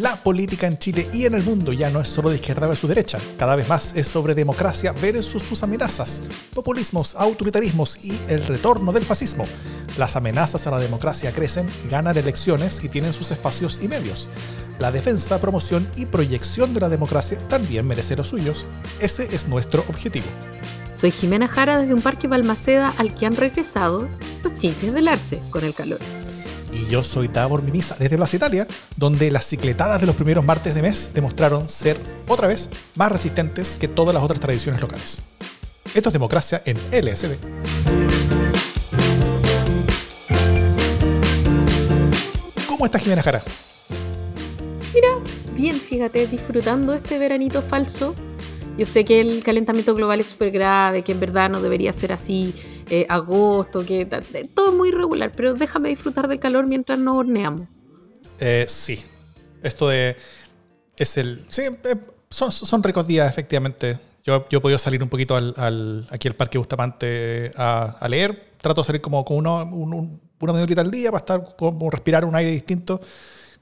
La política en Chile y en el mundo ya no es solo de izquierda versus derecha, cada vez más es sobre democracia versus sus amenazas, populismos, autoritarismos y el retorno del fascismo. Las amenazas a la democracia crecen, ganan elecciones y tienen sus espacios y medios. La defensa, promoción y proyección de la democracia también merece los suyos. Ese es nuestro objetivo. Soy Jimena Jara desde un parque Balmaceda al que han regresado los chinches del arce con el calor. Yo soy Davor Mimisa desde Plaza Italia, donde las cicletadas de los primeros martes de mes demostraron ser, otra vez, más resistentes que todas las otras tradiciones locales. Esto es democracia en LSD. ¿Cómo estás, Jimena Jara? Mira, bien, fíjate, disfrutando este veranito falso. Yo sé que el calentamiento global es súper grave, que en verdad no debería ser así, eh, agosto, que todo es muy irregular, pero déjame disfrutar del calor mientras nos horneamos. Eh, sí, esto de... Es el... Sí, eh, son, son ricos días, efectivamente. Yo, yo he podido salir un poquito al, aquí al Parque Bustamante a, a, leer. Trato de salir como con uno, una media horita al día para estar como respirar un aire distinto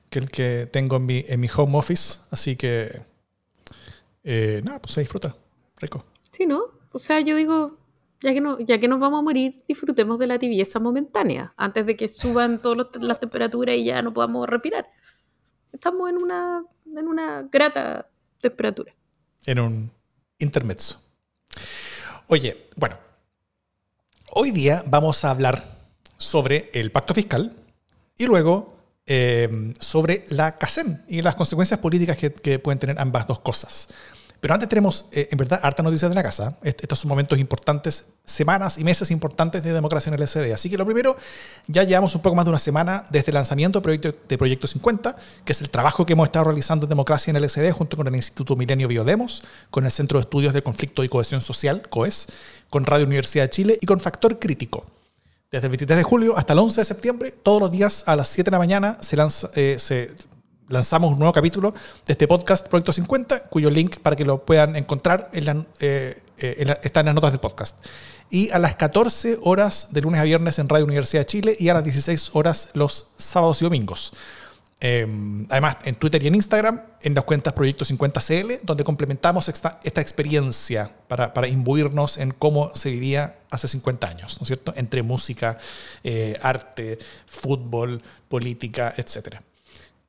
que el que tengo en mi, en mi home office. Así que, nada, pues se disfruta. Rico. Sí, ¿no? O sea, yo digo, ya que, no, ya que nos vamos a morir, disfrutemos de la tibieza momentánea, antes de que suban todas las temperaturas y ya no podamos respirar. Estamos en una, en una grata temperatura. En un intermezzo. Oye, bueno, hoy día vamos a hablar sobre el pacto fiscal y luego eh, sobre la CACEN y las consecuencias políticas que, que pueden tener ambas dos cosas. Pero antes tenemos, eh, en verdad, harta noticias de la casa. estos son momentos importantes, semanas y meses importantes de democracia en el SD. Así que lo primero, ya llevamos un poco más de una semana desde el lanzamiento de Proyecto, de Proyecto 50, que es el trabajo que hemos estado realizando en democracia en el SD junto con el Instituto Milenio Biodemos, con el Centro de Estudios de Conflicto y Cohesión Social, COES, con Radio Universidad de Chile y con Factor Crítico. Desde el 23 de julio hasta el 11 de septiembre, todos los días a las 7 de la mañana se, lanza, eh, se lanzamos un nuevo capítulo de este podcast Proyecto 50, cuyo link para que lo puedan encontrar en eh, está en las notas del podcast. Y a las 14 horas de lunes a viernes en Radio Universidad de Chile y a las 16 horas los sábados y domingos. Em, además, en Twitter y en Instagram, en las cuentas Proyecto 50CL, donde complementamos esta, esta experiencia para, para, imbuirnos en cómo se vivía hace 50 años, ¿no es cierto? Entre música, eh, arte, fútbol, política, etcétera.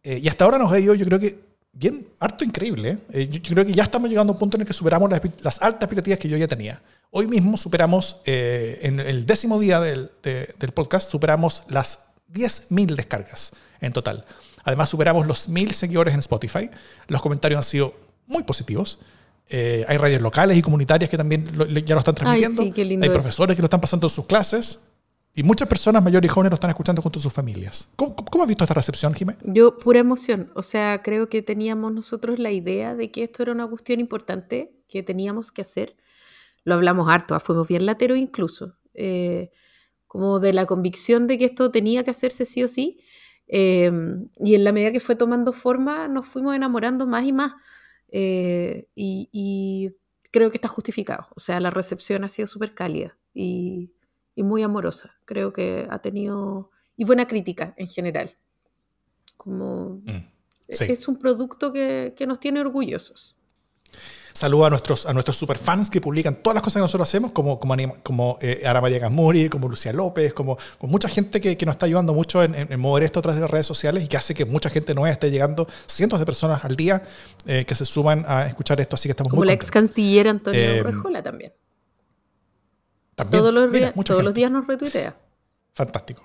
Eh, y hasta ahora nos ha ido, yo creo que bien, harto increíble. ¿eh? yo, creo que ya estamos llegando a un punto en el que superamos las, altas expectativas que yo ya tenía. Hoy mismo superamos, eh, en el décimo día del, del podcast, superamos las 10.000 descargas en total. Además, superamos los 1.000 seguidores en Spotify. Los comentarios han sido muy positivos. hay radios locales y comunitarias que también ya lo están transmitiendo. hay profesores que lo están pasando en sus clases. Y muchas personas mayores y jóvenes lo están escuchando junto a sus familias. ¿Cómo, has visto esta recepción, Jiménez? Yo, pura emoción. O sea, creo que teníamos nosotros la idea de que esto era una cuestión importante que teníamos que hacer. Lo hablamos harto, ah, fuimos bien lateros incluso. Eh, como de la convicción de que esto tenía que hacerse sí o sí. Em, y en la medida que fue tomando forma, nos fuimos enamorando más y más. Eh, y, y, creo que está justificado. O sea, la recepción ha sido súper cálida. Y y muy amorosa. Creo que ha tenido... y buena crítica en general. Como... Mm, es un producto que, que, nos tiene orgullosos. Saludo a nuestros, a nuestros superfans que publican todas las cosas que nosotros hacemos, como, como, como eh, Ana María Gasmuri, como Lucía López, como, con mucha gente que, que, nos está ayudando mucho en, en, mover esto a través de las redes sociales y que hace que mucha gente nueva esté llegando, cientos de personas al día eh, que se suman a escuchar esto, así que estamos como muy la ex canciller Antonio eh, Rejola también todos los, días, todos los días nos retuitea. Fantástico.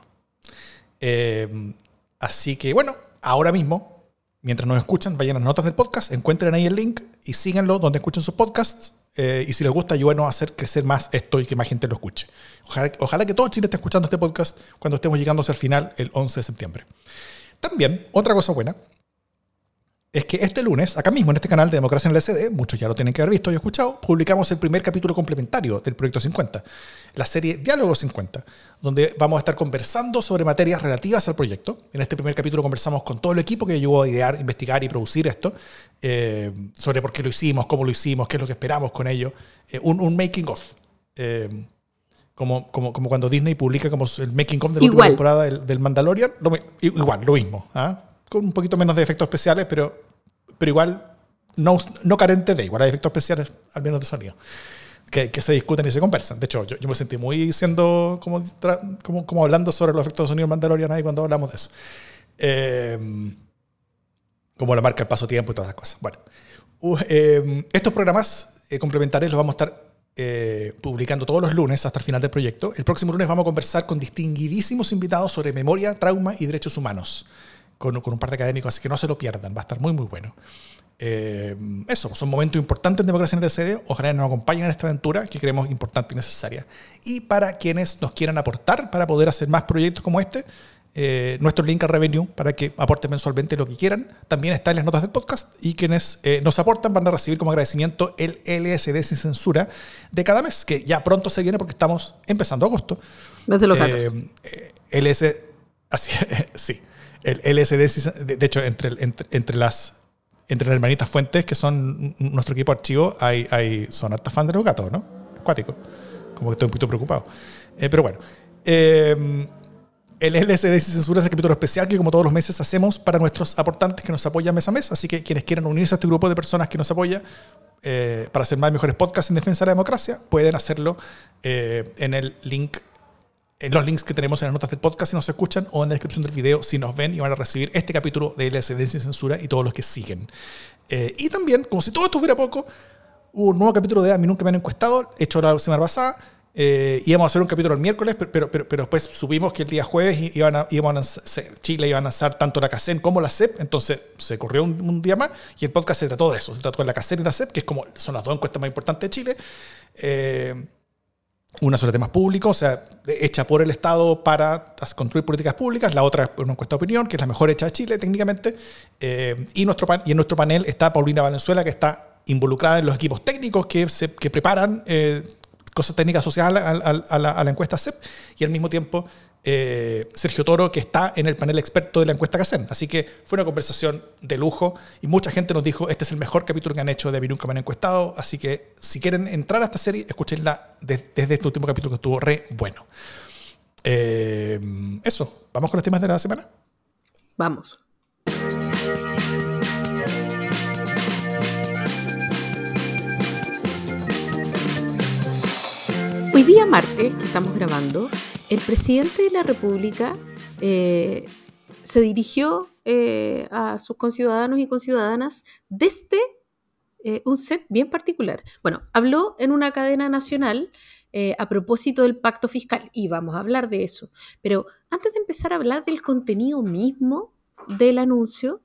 Eh, así que bueno, ahora mismo, mientras nos escuchan, vayan a las notas del podcast, encuentren ahí el link y síganlo donde escuchen sus podcasts. Eh, y si les gusta, ayúdenos a hacer crecer más esto y que más gente lo escuche. Ojalá, ojalá que todo Chile esté escuchando este podcast cuando estemos llegando hacia el final, el 11 de septiembre. También, otra cosa buena, es que este lunes, acá mismo en este canal de Democracia en el SD, muchos ya lo tienen que haber visto y escuchado, publicamos el primer capítulo complementario del Proyecto 50, la serie Diálogo 50, donde vamos a estar conversando sobre materias relativas al proyecto. En este primer capítulo conversamos con todo el equipo que ayudó a idear, investigar y producir esto, eh, sobre por qué lo hicimos, cómo lo hicimos, qué es lo que esperamos con ello, eh, un, making of. Eh, como, como, como, cuando Disney publica como el making of de la última temporada del, Mandalorian, igual, lo mismo. ¿ah? con un poquito menos de efectos especiales, pero, pero igual no, no carente de, igual hay efectos especiales, al menos de sonido, que, que se discuten y se conversan. De hecho, yo, yo me sentí muy siendo como, como, como, hablando sobre los efectos de sonido en Mandalorian ahí cuando hablamos de eso. Eh, como la marca el paso tiempo y todas esas cosas. Bueno, uh, eh, estos programas eh, complementarios los vamos a estar eh, publicando todos los lunes hasta el final del proyecto. El próximo lunes vamos a conversar con distinguidísimos invitados sobre memoria, trauma y derechos humanos, con, con un par de académicos, así que no se lo pierdan, va a estar muy, muy bueno. Eh, eso, son momentos importantes en democracia en el CD. Ojalá nos acompañen en esta aventura que creemos importante y necesaria. Y para quienes nos quieran aportar para poder hacer más proyectos como este, eh, nuestro link a Revenue para que aporten mensualmente lo que quieran. También está en las notas del podcast y quienes eh, nos aportan van a recibir como agradecimiento el LSD sin censura de cada mes, que ya pronto se viene porque estamos empezando agosto. Desde los gatos. Eh, LS, así, sí, el LSD, de, hecho, entre, entre, entre, las entre las hermanitas fuentes que son nuestro equipo archivo, hay, hay, son hartas fans de los gatos, ¿no? Acuático. Como que estoy un poquito preocupado. pero bueno. Eh, el LSD sin censura es el capítulo especial que como todos los meses hacemos para nuestros aportantes que nos apoyan mes a mes. Así que quienes quieran unirse a este grupo de personas que nos apoya eh, para hacer más mejores podcasts en defensa de la democracia, pueden hacerlo eh, en el link, en los links que tenemos en las notas del podcast si nos escuchan o en la descripción del video si nos ven y van a recibir este capítulo de LSD sin censura y todos los que siguen. Eh, y también, como si todo esto fuera poco, hubo un nuevo capítulo de A mí nunca me han encuestado, hecho la semana pasada eh, íbamos a hacer un capítulo el miércoles, pero, pero, pero, después supimos que el día jueves iban a, iban a Chile iba a lanzar tanto la CACEN como la CEP, entonces se corrió un, día más y el podcast se trató de eso, se trató de la CACEN y la CEP, que es como, son las dos encuestas más importantes de Chile. Eh, una sobre temas públicos, o sea, hecha por el Estado para construir políticas públicas, la otra es una encuesta de opinión, que es la mejor hecha de Chile técnicamente, eh, y, nuestro, y en nuestro panel está Paulina Valenzuela, que está involucrada en los equipos técnicos que, se, que preparan cosas técnicas asociadas a la, encuesta CEP y al mismo tiempo eh, Sergio Toro, que está en el panel experto de la encuesta CACEN. Así que fue una conversación de lujo y mucha gente nos dijo, este es el mejor capítulo que han hecho de Mi Nunca Me han encuestado, así que si quieren entrar a esta serie, escúchenla desde este último capítulo que estuvo re bueno. Eh, eso, ¿vamos con los temas de la semana? Vamos. Hoy día martes, que estamos grabando, el presidente de la República eh, se dirigió eh, a sus conciudadanos y conciudadanas desde eh, un set bien particular. Bueno, habló en una cadena nacional a propósito del pacto fiscal y vamos a hablar de eso. Pero antes de empezar a hablar del contenido mismo del anuncio,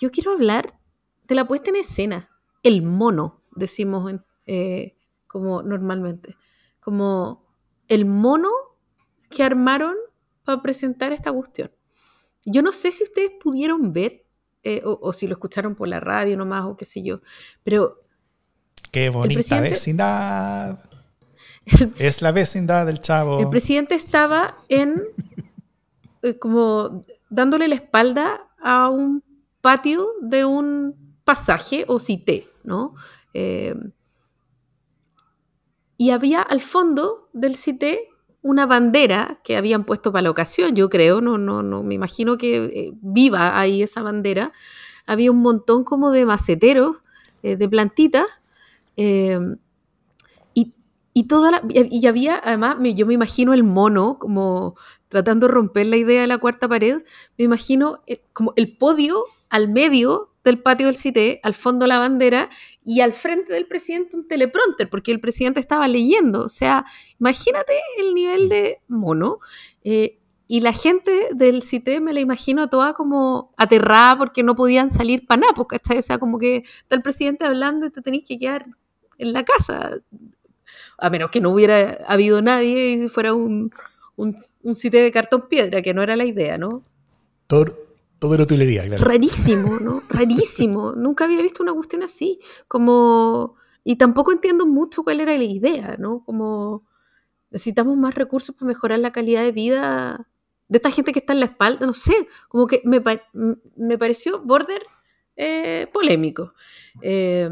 yo quiero hablar de la puesta en escena, el mono, decimos como normalmente como el mono que armaron para presentar esta cuestión. Yo no sé si ustedes pudieron ver eh, o, si lo escucharon por la radio nomás o qué sé yo, pero... Qué bonita vecindad. es la vecindad del chavo. El presidente estaba en eh, como dándole la espalda a un patio de un pasaje o cité, ¿no? Eh, y había al fondo del CITE una bandera que habían puesto para la ocasión, yo creo, no, no, no, me imagino que eh, viva ahí esa bandera. Había un montón como de maceteros, eh, de plantitas, em, y, y, toda la, y había, además, yo me imagino el mono como tratando de romper la idea de la cuarta pared, me imagino eh, como el podio al medio del patio del CITE, al fondo la bandera y al frente del presidente un teleprompter, porque el presidente estaba leyendo. O sea, imagínate el nivel de mono. Eh, y la gente del CITE me la imagino toda como aterrada porque no podían salir para nada, pues, ¿cachai? O sea, como que está el presidente hablando y te tenéis que quedar en la casa. A menos que no hubiera habido nadie y fuera un, un, un CITE de cartón piedra, que no era la idea, ¿no? Todo era utilería, claro. Rarísimo, ¿no? Rarísimo. Nunca había visto una cuestión así. Como. Y tampoco entiendo mucho cuál era la idea, ¿no? Como. Necesitamos más recursos para mejorar la calidad de vida de esta gente que está en la espalda. No sé. Como que me, me pareció border eh, polémico. Eh,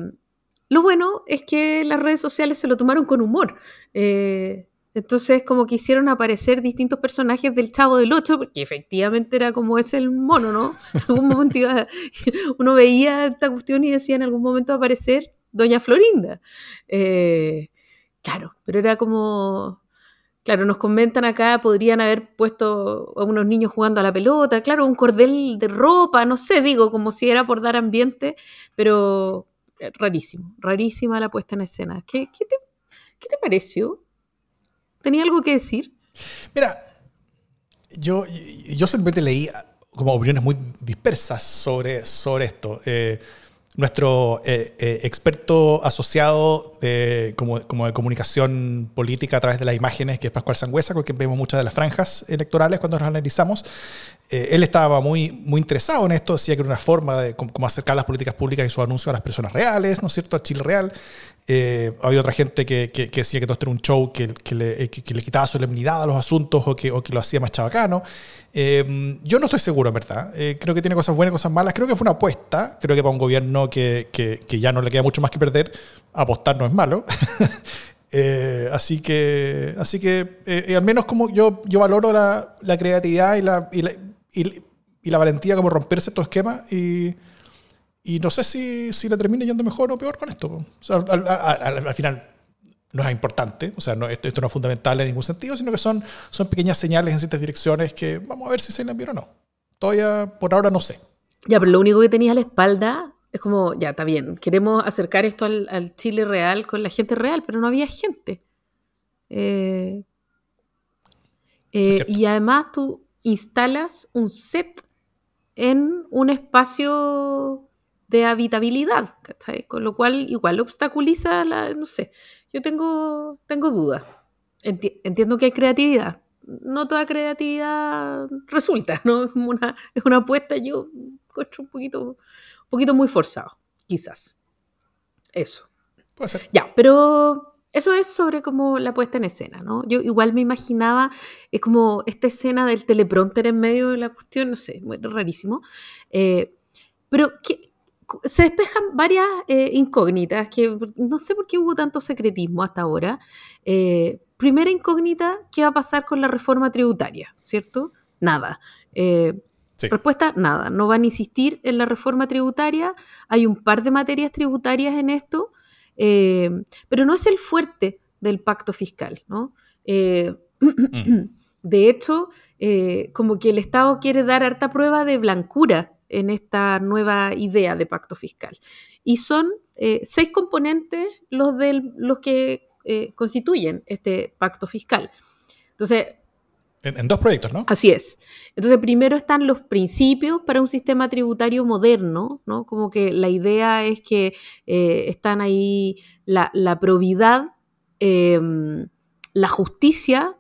lo bueno es que las redes sociales se lo tomaron con humor. Eh, Entonces, como que hicieron aparecer distintos personajes del Chavo del Ocho, porque efectivamente era como ese el mono, ¿no? En algún momento uno veía esta cuestión y decía en algún momento aparecer Doña Florinda. Eh, claro, pero era como. Claro, nos comentan acá, podrían haber puesto a unos niños jugando a la pelota, claro, un cordel de ropa, no sé, digo, como si era por dar ambiente, pero eh, rarísimo, rarísima la puesta en escena. ¿Qué, qué, qué te pareció? ¿Tenía algo que decir? Mira, yo, yo simplemente leí como opiniones muy dispersas sobre, sobre esto. Eh, nuestro eh, eh, experto asociado de, como, como, de comunicación política a través de las imágenes, que es Pascual Sangüesa, con quien vemos muchas de las franjas electorales cuando nos analizamos, él estaba muy, muy interesado en esto, decía que era una forma de cómo acercar las políticas públicas y sus anuncios a las personas reales, ¿no es cierto?, al Chile real. Eh, había otra gente que, que, decía que todo esto era un show que, le, que, le, quitaba solemnidad a los asuntos o que, o que lo hacía más chabacano. Eh, yo no estoy seguro, en verdad. Eh, creo que tiene cosas buenas y cosas malas. Creo que fue una apuesta. Creo que para un gobierno que, ya no le queda mucho más que perder, apostar no es malo. así que, así que al menos como yo, yo valoro la, la creatividad y la, y la, y, la valentía como romperse estos esquemas y y no sé si, si le termine yendo mejor o peor con esto. al, final no es importante, o sea, no, esto, no es fundamental en ningún sentido, sino que son, son pequeñas señales en ciertas direcciones que vamos a ver si se le bien o no. Todavía por ahora no sé. Ya, pero lo único que tenía a la espalda es como, ya, está bien, queremos acercar esto al, Chile real con la gente real, pero no había gente. Eh, eh, y además tú instalas un set en un espacio de habitabilidad, ¿cachai? Con lo cual igual obstaculiza la, no sé, yo tengo, tengo dudas. entiendo que hay creatividad. No toda creatividad resulta, ¿no? Es una, es una apuesta, yo encuentro un poquito, un poquito muy forzado, quizás. Eso. Puede ser. Ya, pero eso es sobre como la puesta en escena, ¿no? Yo igual me imaginaba, es como esta escena del teleprompter en medio de la cuestión, no sé, muy rarísimo. Eh, pero, ¿qué, se despejan varias eh, incógnitas, que no sé por qué hubo tanto secretismo hasta ahora. Eh, primera incógnita, ¿qué va a pasar con la reforma tributaria? ¿Cierto? Nada. Eh, respuesta, nada. No van a insistir en la reforma tributaria. Hay un par de materias tributarias en esto, pero no es el fuerte del pacto fiscal, ¿no? Mm. De hecho, como que el Estado quiere dar harta prueba de blancura en esta nueva idea de pacto fiscal. Y son eh, seis componentes los, de los que eh, constituyen este pacto fiscal. Entonces... En, dos proyectos, ¿no? Así es. Entonces, primero están los principios para un sistema tributario moderno, ¿no? Como que la idea es que eh, están ahí la, la probidad, em, la justicia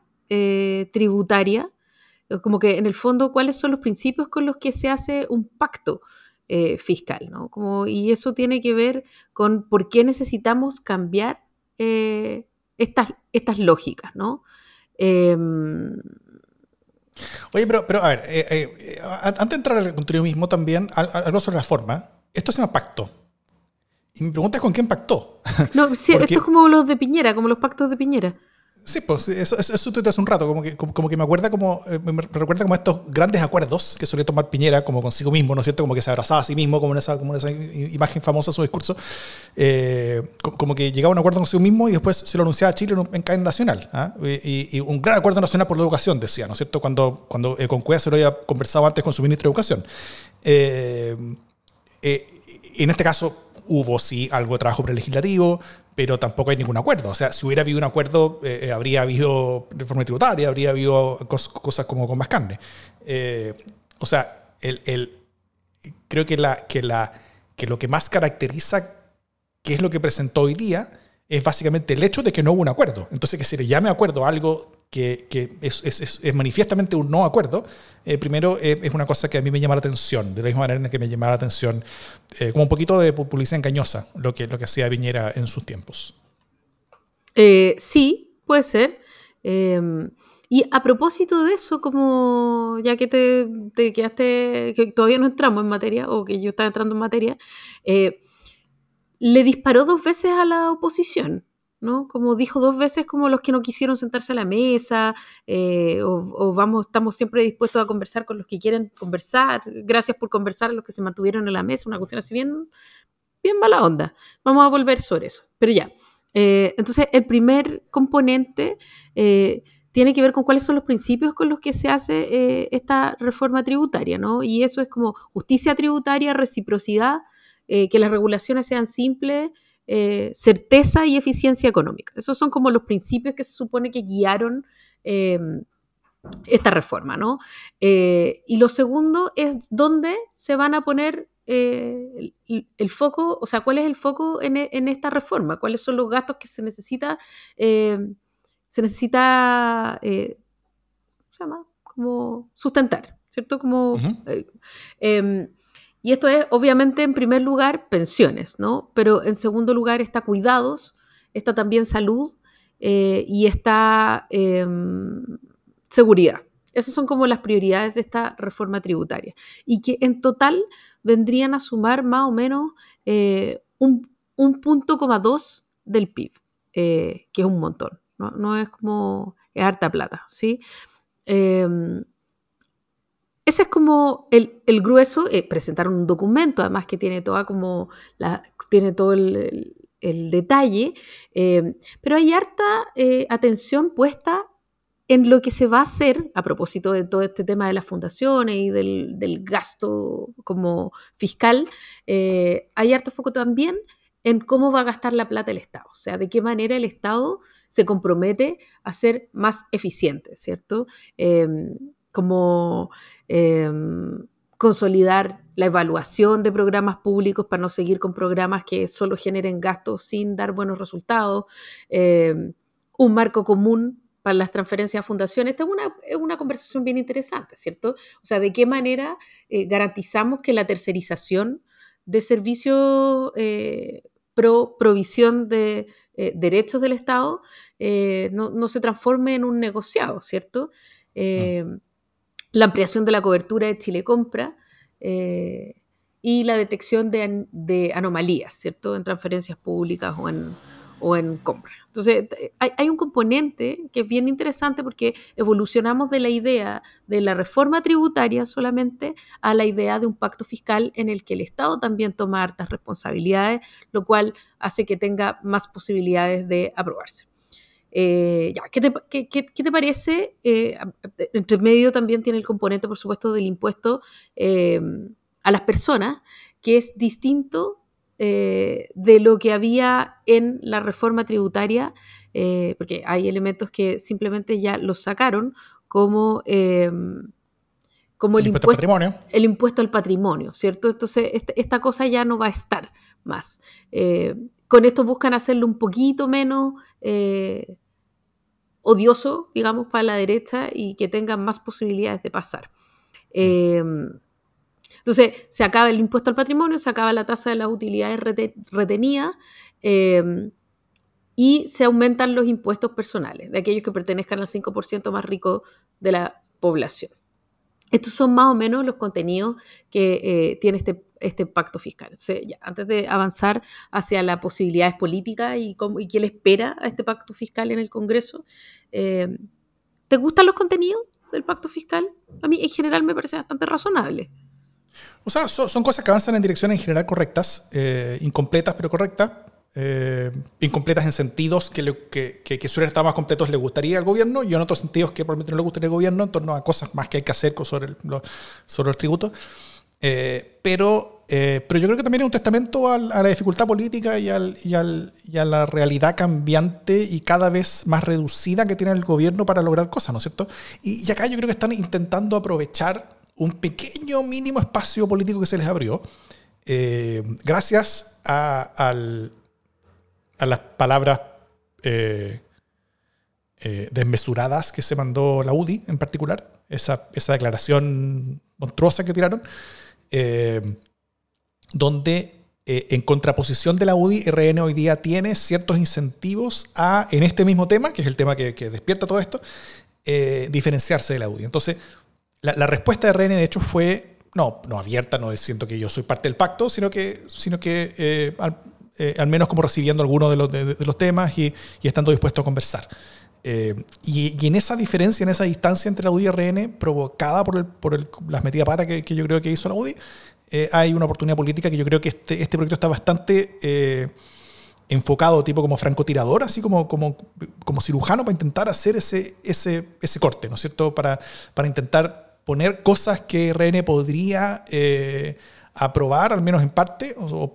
tributaria, como que en el fondo cuáles son los principios con los que se hace un pacto eh, fiscal, ¿no? Como, y eso tiene que ver con por qué necesitamos cambiar eh, estas, estas lógicas, ¿no? Em, Oye, pero, pero a ver, eh, antes de entrar al contenido mismo también, algo sobre la forma. Esto se llama pacto. Y mi pregunta es con quién pactó. No, sí, esto es como los de Piñera, como los pactos de Piñera. Sí, pues eso, eso, eso hace un rato, como que, como, que me acuerda como, eh, me recuerda como estos grandes acuerdos que solía tomar Piñera como consigo mismo, ¿no es cierto? Como que se abrazaba a sí mismo, como en esa, como en esa imagen famosa su discurso, eh, como que llegaba a un acuerdo consigo mismo y después se lo anunciaba a Chile en, cadena nacional. ¿ah? Y, un gran acuerdo nacional por la educación, decía, ¿no es cierto? Cuando, cuando eh, con Cueva se lo había conversado antes con su ministro de Educación. en este caso hubo sí algo de trabajo prelegislativo, pero tampoco hay ningún acuerdo. O sea, si hubiera habido un acuerdo, eh, eh, habría habido reforma tributaria, habría habido cosas como con más carne. Eh, o sea, el, el, creo que, la, que, la, que lo que más caracteriza qué es lo que presentó hoy día es básicamente el hecho de que no hubo un acuerdo. Entonces, que se le llame acuerdo algo que, que es, es, es, manifiestamente un no acuerdo, eh, primero eh, es una cosa que a mí me llama la atención, de la misma manera en que me llamaba la atención, eh, como un poquito de publicidad engañosa, lo que, lo que hacía Viñera en sus tiempos. sí, puede ser. Em, y a propósito de eso, como ya que te, quedaste, que todavía no entramos en materia, o que yo estaba entrando en materia, le disparó dos veces a la oposición. ¿no? Como dijo dos veces, como los que no quisieron sentarse a la mesa, eh, o, vamos, estamos siempre dispuestos a conversar con los que quieren conversar, gracias por conversar a los que se mantuvieron en la mesa, una cuestión así bien, bien mala onda. Vamos a volver sobre eso, pero ya. Eh, entonces, el primer componente eh, tiene que ver con cuáles son los principios con los que se hace esta reforma tributaria, ¿no? Y eso es como justicia tributaria, reciprocidad, que las regulaciones sean simples, eh, certeza y eficiencia económica. Esos son como los principios que se supone que guiaron eh, esta reforma, ¿no? Eh, y lo segundo es dónde se van a poner el, foco, o sea, cuál es el foco en, esta reforma, cuáles son los gastos que se necesita, se necesita, ¿cómo se llama? Como sustentar, ¿cierto? Como... Y esto es, obviamente, en primer lugar, pensiones, ¿no? Pero en segundo lugar está cuidados, está también salud eh, y está em, seguridad. Esas son como las prioridades de esta reforma tributaria. Y que en total vendrían a sumar más o menos eh, un, punto coma dos del PIB, eh, que es un montón. ¿no? no es como, es harta plata, ¿sí? Ese es como el, grueso, eh, presentaron un documento además que tiene toda como tiene todo el, detalle, eh, pero hay harta eh, atención puesta en lo que se va a hacer a propósito de todo este tema de las fundaciones y del, gasto como fiscal, hay harto foco también en cómo va a gastar la plata el Estado, o sea, de qué manera el Estado se compromete a ser más eficiente, ¿cierto? Como em, consolidar la evaluación de programas públicos para no seguir con programas que solo generen gastos sin dar buenos resultados, em, un marco común para las transferencias a fundaciones. Esta es una, una conversación bien interesante, ¿cierto? O sea, ¿de qué manera eh, garantizamos que la tercerización de servicios eh, pro provisión de eh, derechos del Estado no, no, se transforme en un negociado, ¿cierto? Em, la ampliación de la cobertura de Chile Compra eh, y la detección de, anomalías, ¿cierto? En transferencias públicas o en, o en compra. Entonces, hay, un componente que es bien interesante porque evolucionamos de la idea de la reforma tributaria solamente a la idea de un pacto fiscal en el que el Estado también toma hartas responsabilidades, lo cual hace que tenga más posibilidades de aprobarse. Eh, ya, ¿qué, te, parece? Eh, entre medio también tiene el componente, por supuesto, del impuesto eh, a las personas, que es distinto de lo que había en la reforma tributaria, porque hay elementos que simplemente ya los sacaron, como como el, impuesto, al patrimonio. El impuesto al patrimonio, ¿cierto? Entonces, este, esta, cosa ya no va a estar más. Con esto buscan hacerlo un poquito menos odioso, digamos, para la derecha y que tengan más posibilidades de pasar. Em, entonces, se acaba el impuesto al patrimonio, se acaba la tasa de las utilidades retenidas em, y se aumentan los impuestos personales de aquellos que pertenezcan al 5% más rico de la población. Estos son más o menos los contenidos que eh, tiene este, este pacto fiscal. antes de avanzar hacia las posibilidades políticas y, cómo, y qué le espera a este pacto fiscal en el Congreso, eh, ¿te gustan los contenidos del pacto fiscal? A mí en general me parece bastante razonable. O sea, son, cosas que avanzan en direcciones en general correctas, eh, incompletas pero correctas. Eh, incompletas en sentidos que, que, que, suelen estar más completos le gustaría al gobierno y en otros sentidos que probablemente no le gustaría al gobierno en torno a cosas más que hay que hacer sobre el, sobre los tributos. Eh, pero, eh, pero yo creo que también es un testamento a, la dificultad política y, al, y, al, y, a la realidad cambiante y cada vez más reducida que tiene el gobierno para lograr cosas, ¿no es cierto? Y, acá yo creo que están intentando aprovechar un pequeño mínimo espacio político que se les abrió, gracias a, a las palabras eh, eh, desmesuradas que se mandó la UDI en particular, esa, esa declaración monstruosa que tiraron, eh, donde en contraposición de la UDI, RN hoy día tiene ciertos incentivos a, en este mismo tema, que es el tema que, despierta todo esto, diferenciarse de la UDI. Entonces, la, respuesta de RN, de hecho, fue no, no abierta, no siento que yo soy parte del pacto, sino que, sino que eh, al menos como recibiendo algunos de los, temas y, estando dispuesto a conversar. Eh, y, en esa diferencia, en esa distancia entre la UDI y RN, provocada por, el, por el, las metidas pata que, yo creo que hizo la UDI, eh, hay una oportunidad política que yo creo que este, este proyecto está bastante eh, enfocado, tipo como francotirador, así como, como, como cirujano, para intentar hacer ese, ese, ese corte, ¿no es cierto? Para, para intentar poner cosas que RN podría aprobar, al menos en parte, o,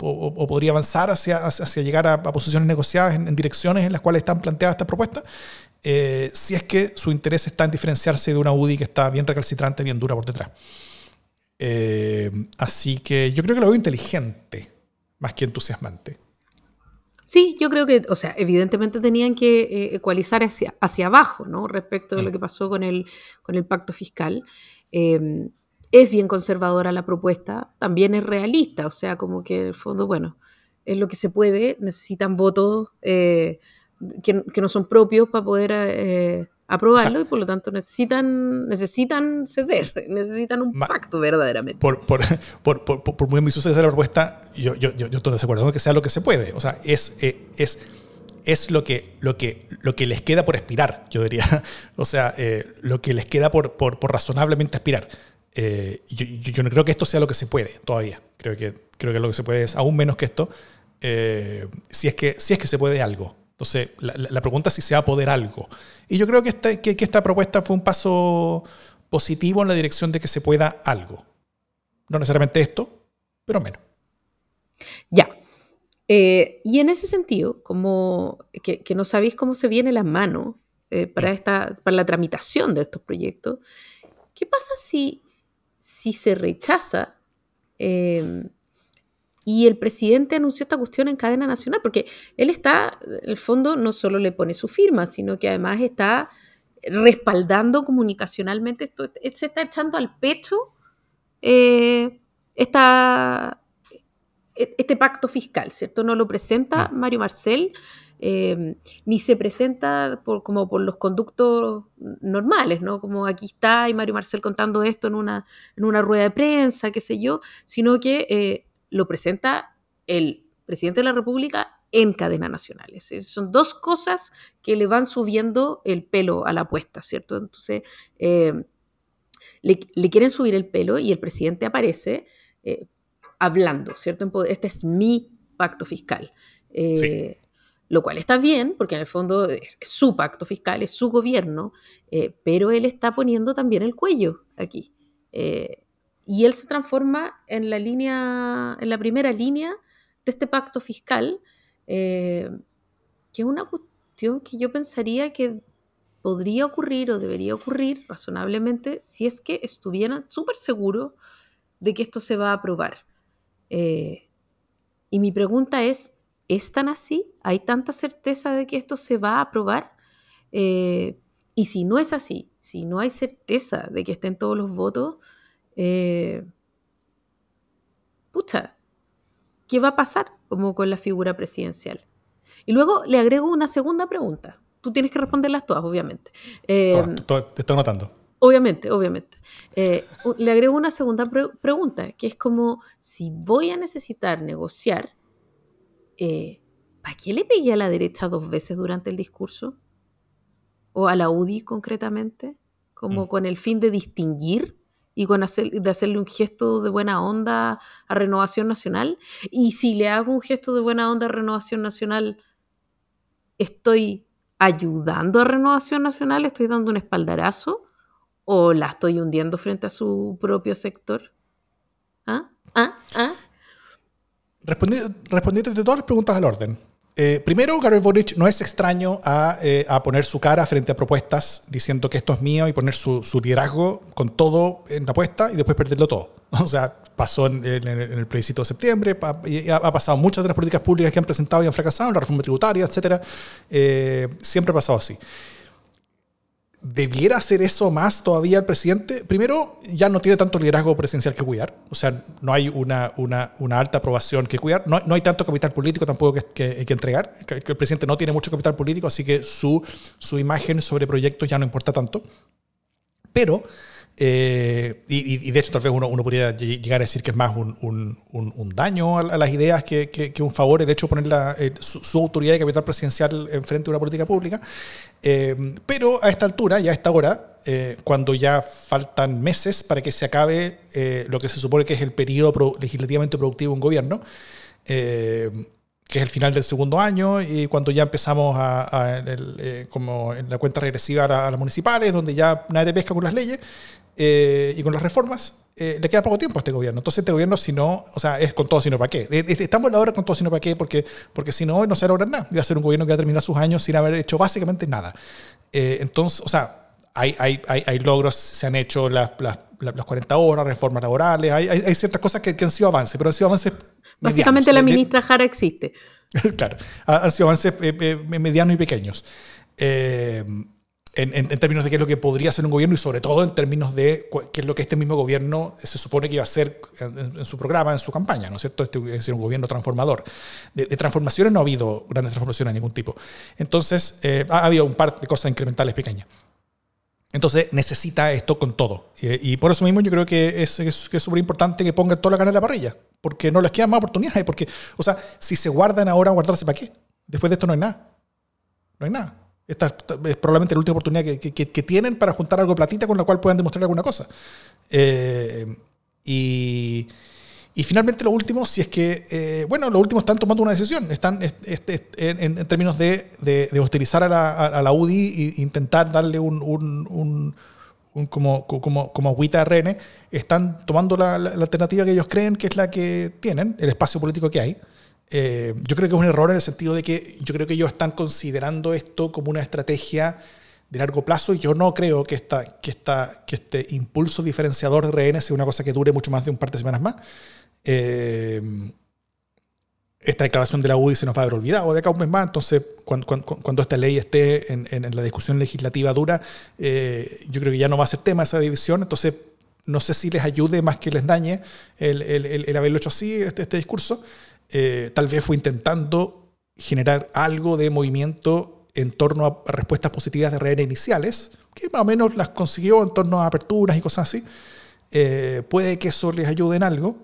podría avanzar hacia, hacia llegar a, a posiciones negociadas en, en, direcciones en las cuales están planteadas estas propuestas, eh, si es que su interés está en diferenciarse de una UDI que está bien recalcitrante, bien dura por detrás. Eh, así que yo creo que lo veo inteligente, más que entusiasmante. Sí, yo creo que, o sea, evidentemente tenían que eh, ecualizar hacia, hacia abajo, ¿no? Respecto de lo que pasó con el, con el pacto fiscal. Eh, es bien conservadora la propuesta, también es realista, o sea, como que en el fondo, bueno, es lo que se puede, necesitan votos eh, que, que, no son propios para poder eh, aprobarlo o sea, y por lo tanto necesitan, necesitan ceder, necesitan un pacto verdaderamente. Por, por, por, por, por muy ambiciosa sea la propuesta, yo, yo, yo, yo estoy de que sea lo que se puede. O sea, es, eh, es, es lo, que, lo, que, lo que les queda por aspirar, yo diría. O sea, eh, lo que les queda por, por, por razonablemente aspirar. Eh, yo, yo, yo, no creo que esto sea lo que se puede todavía. Creo que, creo que lo que se puede es aún menos que esto, eh, si, es que, si es que se puede algo. Entonces, la, la, pregunta es si se va a poder algo. Y yo creo que esta, que, que esta propuesta fue un paso positivo en la dirección de que se pueda algo. No necesariamente esto, pero menos. Ya. Eh, y en ese sentido, como que, que, no sabéis cómo se viene la mano eh, para, esta, para la tramitación de estos proyectos, ¿qué pasa si, si se rechaza eh, y el presidente anunció esta cuestión en cadena nacional, porque él está, en el fondo, no solo le pone su firma, sino que además está respaldando comunicacionalmente esto, se está echando al pecho eh, esta, este pacto fiscal, ¿cierto? No lo presenta Mario Marcel, eh, ni se presenta por, como por los conductos normales, ¿no? Como aquí está y Mario Marcel contando esto en una, en una rueda de prensa, qué sé yo, sino que... Eh, lo presenta el presidente de la República en cadena nacional. Son dos cosas que le van subiendo el pelo a la apuesta, ¿cierto? Entonces, eh, le, le, quieren subir el pelo y el presidente aparece eh, hablando, ¿cierto? Este es mi pacto fiscal. Eh, sí. Lo cual está bien, porque en el fondo es, es su pacto fiscal, es su gobierno, pero él está poniendo también el cuello aquí. Y él se transforma en la línea, en la primera línea de este pacto fiscal, eh, que es una cuestión que yo pensaría que podría ocurrir o debería ocurrir razonablemente si es que estuvieran súper seguros de que esto se va a aprobar. Eh, y mi pregunta es, ¿es tan así? ¿Hay tanta certeza de que esto se va a aprobar? Eh, y si no es así, si no hay certeza de que estén todos los votos, eh, pucha, ¿qué va a pasar como con la figura presidencial? Y luego le agrego una segunda pregunta. Tú tienes que responderlas todas, obviamente. Eh, te estoy notando. Obviamente, obviamente. Eh, le agrego una segunda pre pregunta, que es como, si voy a necesitar negociar, eh, ¿para qué le pegué a la derecha dos veces durante el discurso? ¿O a la UDI concretamente? Como mm. con el fin de distinguir y de hacerle un gesto de buena onda a Renovación Nacional. Y si le hago un gesto de buena onda a Renovación Nacional, ¿estoy ayudando a Renovación Nacional? ¿Estoy dando un espaldarazo? ¿O la estoy hundiendo frente a su propio sector? ¿Ah? ¿Ah? ¿Ah? Todas las preguntas al orden. Eh, primero, Gabriel Boric no es extraño a, eh, a, poner su cara frente a propuestas diciendo que esto es mío y poner su, su liderazgo con todo en la apuesta y después perderlo todo. O sea, pasó en, en, en el plebiscito de septiembre, pa, y ha, ha, pasado muchas de las políticas públicas que han presentado y han fracasado, la reforma tributaria, etc. Eh, siempre ha pasado así debiera hacer eso más todavía el presidente. Primero, ya no tiene tanto liderazgo presidencial que cuidar, o sea, no hay una, una, alta aprobación que cuidar, no, no, hay tanto capital político tampoco que, que, entregar, el presidente no tiene mucho capital político, así que su, su imagen sobre proyectos ya no importa tanto. Pero Eh, y, de hecho, tal vez uno, uno, podría llegar a decir que es más un, un, un, daño a, las ideas que, que, un favor el hecho de poner la, eh, su, autoridad de capital presidencial enfrente de una política pública. Eh, pero a esta altura, ya a esta hora, cuando ya faltan meses para que se acabe lo que se supone que es el periodo legislativamente productivo de un gobierno, que es el final del segundo año y cuando ya empezamos a, como en la cuenta regresiva a, las municipales, donde ya nadie pesca con las leyes, eh, y con las reformas, eh, le queda poco tiempo a este gobierno. Entonces este gobierno, si no, o sea, es con todo, sino para qué. Estamos en la hora con todo, sino para qué, porque, porque si no, no se va a lograr nada. Va a ser un gobierno que va a terminar sus años sin haber hecho básicamente nada. Eh, entonces, o sea, hay, hay, hay, hay, logros, se han hecho las, las, las 40 horas, reformas laborales, hay, hay, ciertas cosas que, han sido avances, pero han sido avances... Básicamente la ministra Jara existe. claro, han sido avances medianos y pequeños. Eh, en, términos de qué es lo que podría ser un gobierno y sobre todo en términos de qué es lo que este mismo gobierno se supone que iba a hacer en, su programa, en su campaña, ¿no es cierto? Este es un gobierno transformador. De, transformaciones no ha habido grandes transformaciones de ningún tipo. Entonces, eh, ha habido un par de cosas incrementales pequeñas. Entonces necesita esto con todo. Y, por eso mismo yo creo que es súper importante que pongan toda la carne en la parrilla, porque no les quedan más oportunidades. Porque, o sea, si se guardan ahora, guardarse para qué. Después de esto no hay nada. No hay nada. Esta es probablemente la última oportunidad que, que, tienen para juntar algo platita con la cual puedan demostrar alguna cosa. Eh, y, y, finalmente lo último, si es que, eh, bueno, los últimos están tomando una decisión, están en, en, términos de, de, hostilizar a la, a la, UDI e intentar darle un, un, un, como, como, como agüita RN, están tomando la, la, alternativa que ellos creen que es la que tienen, el espacio político que hay. Eh, yo creo que es un error en el sentido de que yo creo que ellos están considerando esto como una estrategia de largo plazo y yo no creo que, esta, que, esta, que este impulso diferenciador de RN sea una cosa que dure mucho más de un par de semanas más. Eh, esta declaración de la UDI se nos va a haber olvidado de acá un mes más, entonces cuando, cuando, esta ley esté en, en, la discusión legislativa dura, eh, yo creo que ya no va a ser tema esa división, entonces no sé si les ayude más que les dañe el, el, el, haberlo hecho así, este, este discurso. Eh, tal vez fue intentando generar algo de movimiento en torno a respuestas positivas de RN iniciales, que más o menos las consiguió en torno a aperturas y cosas así. Eh, puede que eso les ayude en algo.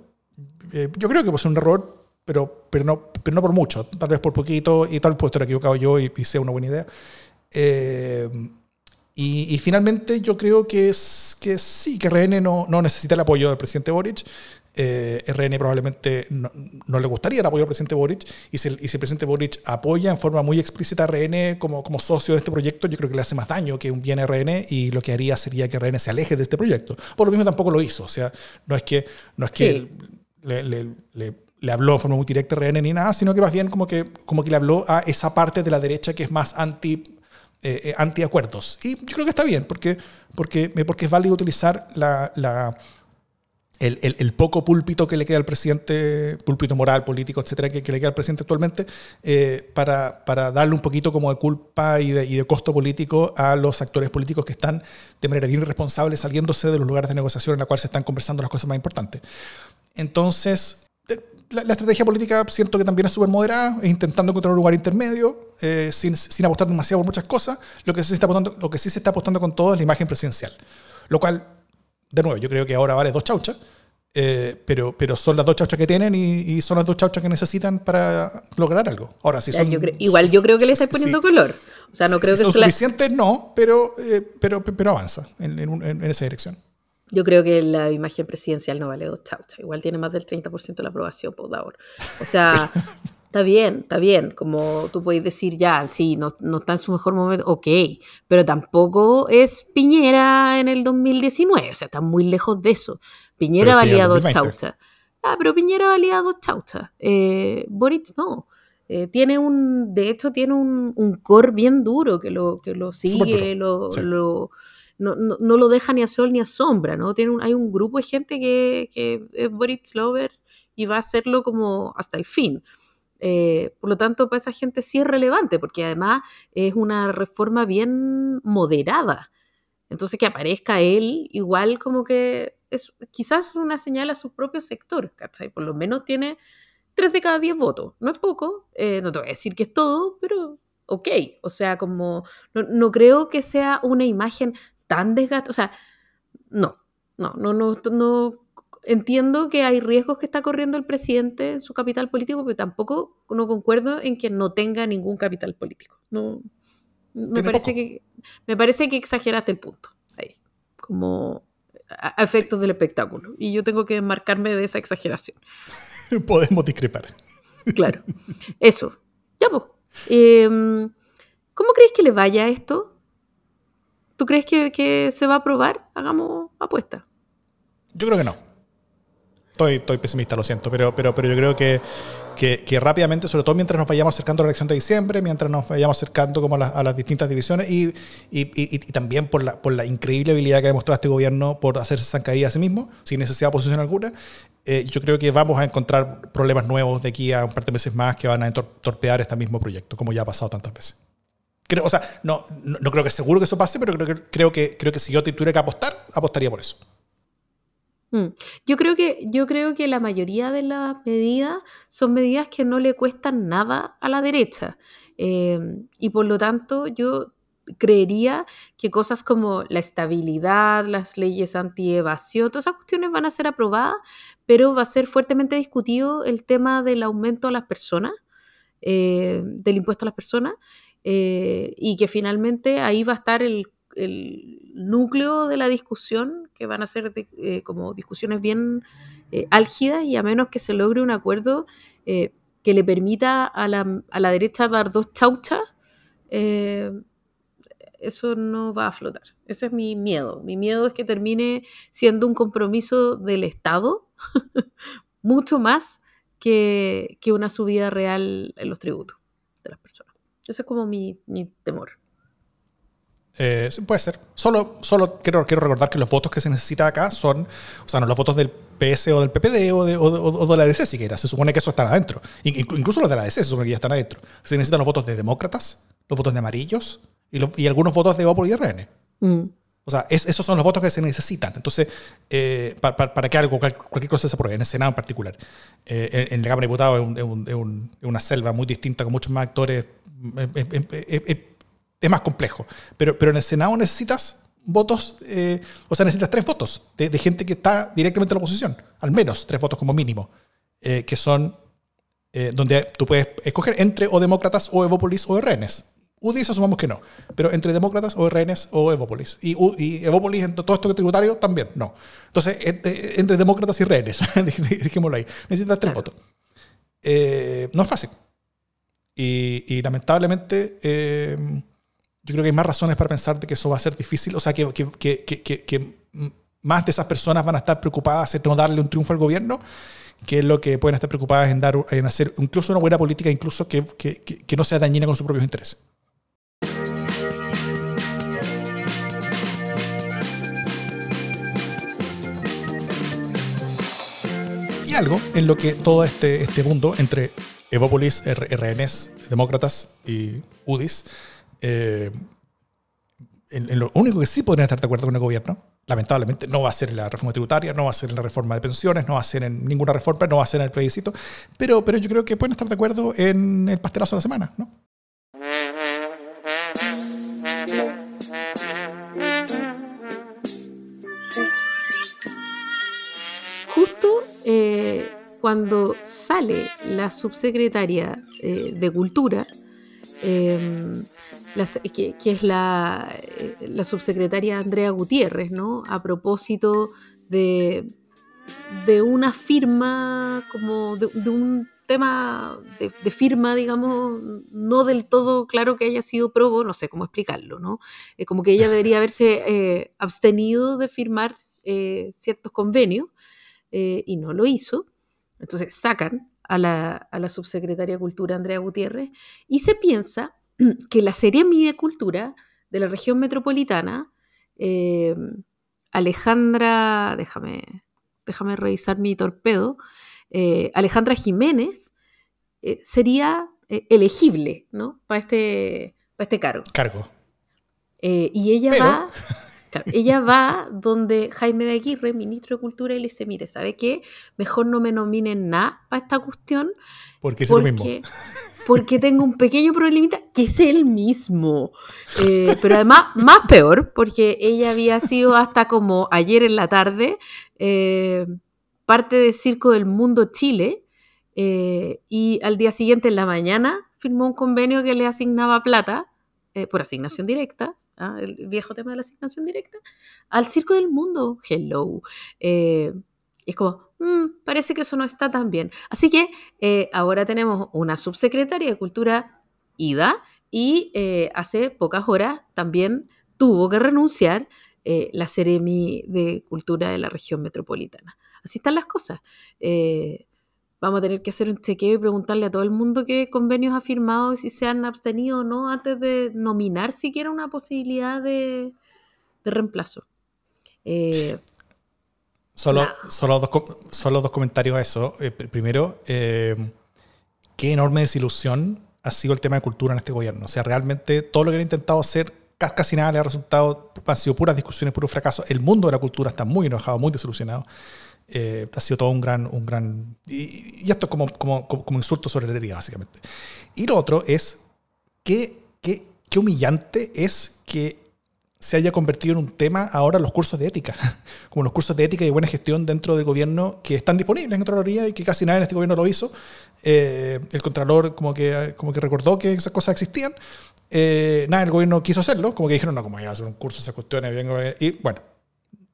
Eh, yo creo que ser un error, pero, pero, no, pero no por mucho, tal vez por poquito, y tal vez puedo estar equivocado yo y, sea una buena idea. y, finalmente yo creo que, que sí, que RN no, no necesita el apoyo del presidente Boric, eh, RN probablemente no, le gustaría el apoyo al presidente Boric, y si, el, y si, el, presidente Boric apoya en forma muy explícita a RN como, como socio de este proyecto, yo creo que le hace más daño que un bien a RN, y lo que haría sería que RN se aleje de este proyecto. Por lo mismo tampoco lo hizo, o sea, no es que, no es que le, le, le, habló de forma muy directa a RN ni nada, sino que más bien como que, como que le habló a esa parte de la derecha que es más anti eh, eh antiacuerdos. Y yo creo que está bien, porque, porque, porque es válido utilizar la, la, el, poco púlpito que le queda al presidente, púlpito moral, político, etcétera, que, le queda al presidente actualmente, eh, para, para, darle un poquito como de culpa y de, y de, costo político a los actores políticos que están de manera bien irresponsable saliéndose de los lugares de negociación en la cual se están conversando las cosas más importantes. Entonces, eh, la, estrategia política siento que también es súper moderada, es intentando encontrar un lugar intermedio, eh, sin, sin, apostar demasiado por muchas cosas. Lo que, sí está apostando, lo que sí se está apostando con todo es la imagen presidencial, lo cual de nuevo, yo creo que ahora vale dos chauchas, eh, pero, pero son las dos chauchas que tienen y, son las dos chauchas que necesitan para lograr algo. Ahora, si son, igual yo creo que le estáis poniendo color. O sea, no creo que son suficientes, no, pero, eh, pero, pero avanza en, en, esa dirección. Yo creo que la imagen presidencial no vale dos chauchas. Igual tiene más del 30% de la aprobación por ahora. O sea, Está bien, está bien, como tú puedes decir ya, sí, no, no, está en su mejor momento, ok, pero tampoco es Piñera en el 2019, o sea, está muy lejos de eso. Piñera valía dos chauchas. Ah, pero Piñera valía dos chauchas. Eh, Boric no. Eh, tiene un, de hecho, tiene un, un, core bien duro que lo, que lo sigue, lo, lo no, no, no, lo deja ni a sol ni a sombra, ¿no? Tiene un, hay un grupo de gente que, que es Boric Lover y va a hacerlo como hasta el fin. Eh, por lo tanto, para esa gente sí es relevante, porque además es una reforma bien moderada. Entonces, que aparezca él, igual como que es quizás una señal a su propio sector, ¿cachai? Por lo menos tiene 3 de cada 10 votos. No es poco, eh, no te voy a decir que es todo, pero ok. O sea, como no, no creo que sea una imagen tan desgastada. O sea, no, no, no, no, no. Entiendo que hay riesgos que está corriendo el presidente en su capital político, pero tampoco no concuerdo en que no tenga ningún capital político. No, me parece, que, me parece que exageraste el punto ahí, como a, efectos del espectáculo. Y yo tengo que marcarme de esa exageración. Podemos discrepar. Claro. Eso. Ya, pues. Em, ¿Cómo crees que le vaya esto? ¿Tú crees que, se va a aprobar? Hagamos apuesta. Yo creo que no. Estoy, estoy pesimista, lo siento, pero, pero, pero yo creo que, que, rápidamente, sobre todo mientras nos vayamos acercando a la elección de diciembre, mientras nos vayamos acercando como a, las distintas divisiones y, y, y, también por la, por la increíble habilidad que ha demostrado este gobierno por hacerse zancadilla a sí mismo, sin necesidad de oposición alguna, eh, yo creo que vamos a encontrar problemas nuevos de aquí a un par de meses más que van a torpear este mismo proyecto, como ya ha pasado tantas veces. Creo, o sea, no, no, creo que seguro que eso pase, pero creo que, creo que, creo que si yo tuviera que apostar, apostaría por eso. Mm. Yo creo que, yo creo que la mayoría de las medidas son medidas que no le cuestan nada a la derecha. Eh, y por lo tanto, yo creería que cosas como la estabilidad, las leyes anti-evasión, todas esas cuestiones van a ser aprobadas, pero va a ser fuertemente discutido el tema del aumento a las personas, eh, del impuesto a las personas, eh, y que finalmente ahí va a estar el, núcleo de la discusión, que van a ser eh, como discusiones bien álgidas y a menos que se logre un acuerdo que le permita a la, a la derecha dar dos chauchas, eso no va a flotar. Ese es mi miedo. Mi miedo es que termine siendo un compromiso del Estado mucho más que, una subida real en los tributos de las personas. Ese es como mi, temor. Eh, puede ser. Solo, solo quiero, quiero recordar que los votos que se necesitan acá son, o sea, no los votos del PS o del PPD o de, o, de la DC siquiera. Se supone que eso está adentro. Incluso los de la DC se supone que ya están adentro. Se necesitan los votos de demócratas, los votos de amarillos, y, algunos votos de Opol y RN. Mm. O sea, esos son los votos que se necesitan. Entonces, eh, para, que algo, cualquier cosa se apruebe, en el Senado en particular. Eh, en, la Cámara de Diputados es, una selva muy distinta, con muchos más actores. Es, más complejo. Pero, pero en el Senado necesitas votos, eh, o sea, necesitas tres votos de, de, gente que está directamente en la oposición. Al menos tres votos como mínimo. que son donde tú puedes escoger entre o demócratas o Evopolis o RNs. UDIs asumamos que no, pero entre demócratas o RNs o Evópolis. Y, y Evópolis, en todo esto tributario, también no. Entonces, entre, demócratas y RNs, dijémoslo ahí, necesitas tres votos. Eh, no es fácil. Y, lamentablemente, eh, yo creo que hay más razones para pensar que eso va a ser difícil. O sea, que, más de esas personas van a estar preocupadas en no darle un triunfo al gobierno que es lo que pueden estar preocupadas en, dar, en hacer incluso una buena política, incluso que, no sea dañina con sus propios intereses. algo en lo que todo este, este mundo entre Evópolis, RNs, demócratas y UDIs, eh, en, lo único que sí podrían estar de acuerdo con el gobierno, lamentablemente, no va a ser la reforma tributaria, no va a ser la reforma de pensiones, no va a ser en ninguna reforma, no va a ser en el plebiscito, pero, pero yo creo que pueden estar de acuerdo en el pastelazo de la semana, ¿no? cuando sale la subsecretaria eh, de Cultura, em, que, es la, eh, la, subsecretaria Andrea Gutiérrez, ¿no? A propósito de, de una firma, como de, un tema de, firma, digamos, no del todo claro que haya sido probo, no sé cómo explicarlo, ¿no? Eh, como que ella debería haberse abstenido de firmar ciertos convenios y no lo hizo. Entonces sacan a la, subsecretaria de Cultura, Andrea Gutiérrez, y se piensa que la serie de Cultura de la región metropolitana, eh, Alejandra, déjame, déjame revisar mi torpedo, eh, Alejandra Jiménez eh, sería elegible ¿no? para este, este cargo. Cargo. y ella va ella va donde Jaime de Aguirre, ministro de Cultura, y le dice, mire, ¿sabe qué? Mejor no me nominen nada para esta cuestión. Porque es lo mismo. Porque tengo un pequeño problemita que es el mismo. Eh, pero además, más peor, porque ella había sido hasta como ayer en la tarde eh, parte del Circo del Mundo Chile eh, y al día siguiente en la mañana firmó un convenio que le asignaba plata por asignación directa ¿ah? el viejo tema de la asignación directa, al Circo del Mundo. Hello. Es como, mm, parece que eso no está tan bien. Así que eh, ahora tenemos una subsecretaria de Cultura, Ida, y eh, hace pocas horas también tuvo que renunciar la Seremi de Cultura de la región metropolitana. Así están las cosas vamos a tener que hacer un chequeo y preguntarle a todo el mundo qué convenios ha firmado y si se han abstenido o no antes de nominar siquiera una posibilidad de, reemplazo. Eh, solo, solo, dos, solo, dos, comentarios a eso. Eh, primero, eh, qué enorme desilusión ha sido el tema de cultura en este gobierno. O sea, realmente todo lo que han intentado hacer casi nada le ha resultado, han sido puras discusiones, puro fracaso. El mundo de la cultura está muy enojado, muy desilusionado. Eh, ha sido todo un gran... Un gran y, esto como, como, como, insulto sobre la herida, básicamente. Y lo otro es qué, qué, qué humillante es que se haya convertido en un tema ahora los cursos de ética, como los cursos de ética y buena gestión dentro del gobierno que están disponibles en Contraloría y que casi nadie en este gobierno lo hizo. Eh, el Contralor como que, como que recordó que esas cosas existían. Eh, nada, el gobierno quiso hacerlo, como que dijeron, no, como hay a hacer un curso, esas cuestiones, y bueno,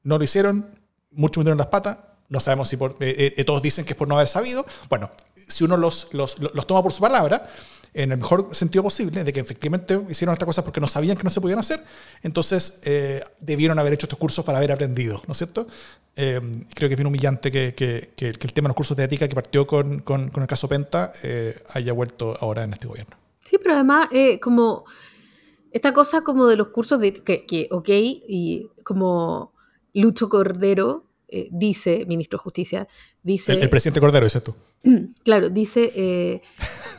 no lo hicieron, muchos metieron las patas, no sabemos si por, eh, eh, todos dicen que es por no haber sabido. Bueno, si uno los, los, los, toma por su palabra, en el mejor sentido posible, de que efectivamente hicieron estas cosas porque no sabían que no se podían hacer, entonces debieron haber hecho estos cursos para haber aprendido, ¿no es cierto? creo que es bien humillante que, que, que, el tema de los cursos de ética que partió con, con, con el caso Penta haya vuelto ahora en este gobierno. Sí, pero además, como esta cosa como de los cursos de que, que ok, y como Lucho Cordero eh, dice, ministro de Justicia, dice... El, presidente Cordero, dice tú. Claro, dice, eh,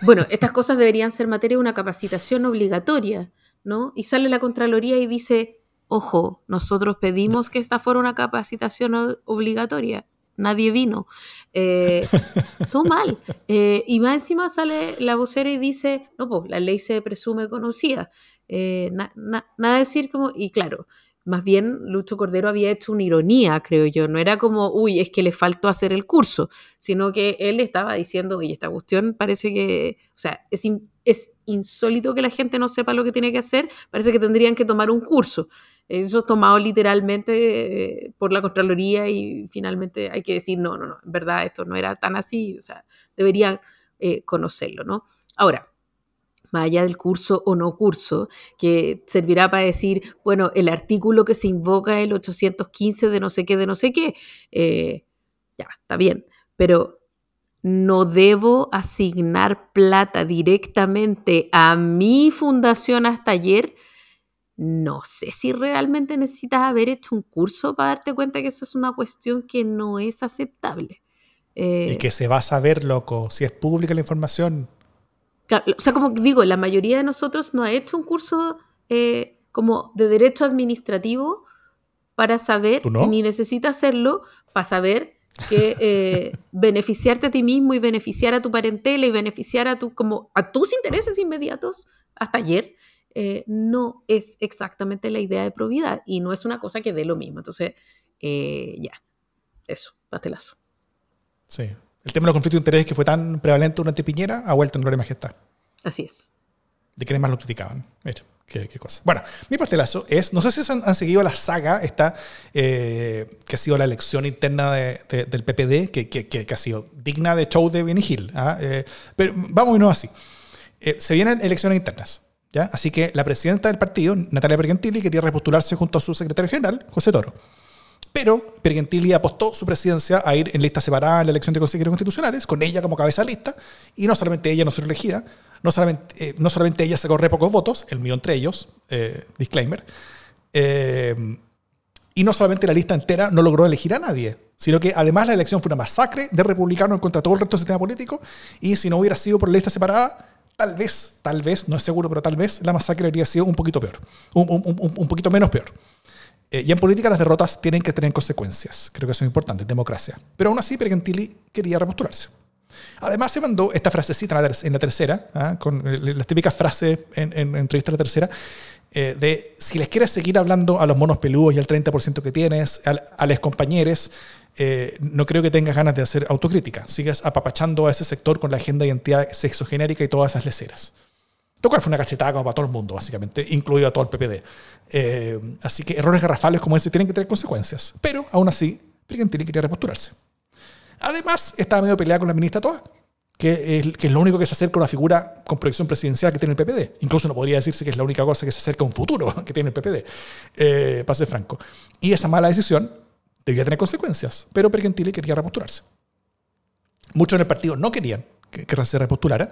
bueno, estas cosas deberían ser materia de una capacitación obligatoria, ¿no? Y sale la Contraloría y dice, ojo, nosotros pedimos que esta fuera una capacitación obligatoria, nadie vino. Eh, todo mal. y más encima sale la vocera y dice, no, pues la ley se presume conocida. nada decir como, y claro, más bien, Lucho Cordero había hecho una ironía, creo yo. No era como, uy, es que le faltó hacer el curso, sino que él estaba diciendo, oye, esta cuestión parece que, o sea, es, es insólito que la gente no sepa lo que tiene que hacer, parece que tendrían que tomar un curso. Eso es tomado literalmente eh, por la Contraloría y finalmente hay que decir, no, no, no, en verdad esto no era tan así, o sea, deberían eh, conocerlo, ¿no? Ahora, más allá del curso o no curso, que servirá para decir, bueno, el artículo que se invoca el 815 de no sé qué, de no sé qué, eh, ya, está bien, pero no debo asignar plata directamente a mi fundación hasta ayer. No sé si realmente necesitas haber hecho un curso para darte cuenta que eso es una cuestión que no es aceptable. y eh, que se va a saber, loco, si es pública la información o sea, como digo, la mayoría de nosotros no ha hecho un curso eh, como de derecho administrativo para saber, ni necesita hacerlo para saber que eh, beneficiarte a ti mismo y beneficiar a tu parentela y beneficiar a, tu, como, a tus intereses inmediatos hasta ayer, eh, no es exactamente la idea de probidad y no es una cosa que dé lo mismo. Entonces, ya, eso, patelazo. Sí, el tema de los conflictos de interés que fue tan prevalente durante Piñera ha vuelto en gloria y majestad. Así es. ¿De quiénes más lo criticaban? Mira, qué, cosa. Bueno, mi pastelazo es, no sé si han, han seguido la saga esta, eh, que ha sido la elección interna del PPD, que, que, ha sido digna de show de Benny Hill. ¿ah? Eh, pero vamos y no así. Eh, se vienen elecciones internas. ¿ya? Así que la presidenta del partido, Natalia Bergentili, quería repostularse junto a su secretario general, José Toro. Pero Pergentili apostó su presidencia a ir en lista separada en la elección de consejeros constitucionales, con ella como cabeza de lista, y no solamente ella no fue elegida, no solamente, eh, no solamente ella sacó re pocos votos, el mío entre ellos, eh, disclaimer, eh, y no solamente la lista entera no logró elegir a nadie, sino que además la elección fue una masacre de republicanos contra todo el resto del sistema político, y si no hubiera sido por la lista separada, tal vez, tal vez, no es seguro, pero tal vez la masacre habría sido un poquito peor, un, un, un poquito menos peor. Eh, y en política las derrotas tienen que tener consecuencias. Creo que eso es importante, democracia. Pero aún así, Pergentili quería repostularse. Además se mandó esta frasecita en la tercera, ¿ah? con las típicas frases en, en, entrevista a la tercera, eh, de si les quieres seguir hablando a los monos peludos y al 30% que tienes, a, los compañeros, eh, no creo que tengas ganas de hacer autocrítica. Sigues apapachando a ese sector con la agenda de identidad sexogenérica y todas esas leceras. Lo cual fue una cachetada como para todo el mundo, básicamente, incluido a todo el PPD. Eh, así que errores garrafales como ese tienen que tener consecuencias. Pero, aún así, Brigantini quería reposturarse. Además, estaba medio peleada con la ministra Toa, que es, que es, lo único que se acerca a una figura con proyección presidencial que tiene el PPD. Incluso no podría decirse que es la única cosa que se acerca a un futuro que tiene el PPD, eh, para franco. Y esa mala decisión debía tener consecuencias, pero Pergentili quería repostularse. Muchos en el partido no querían que, que se repostulara,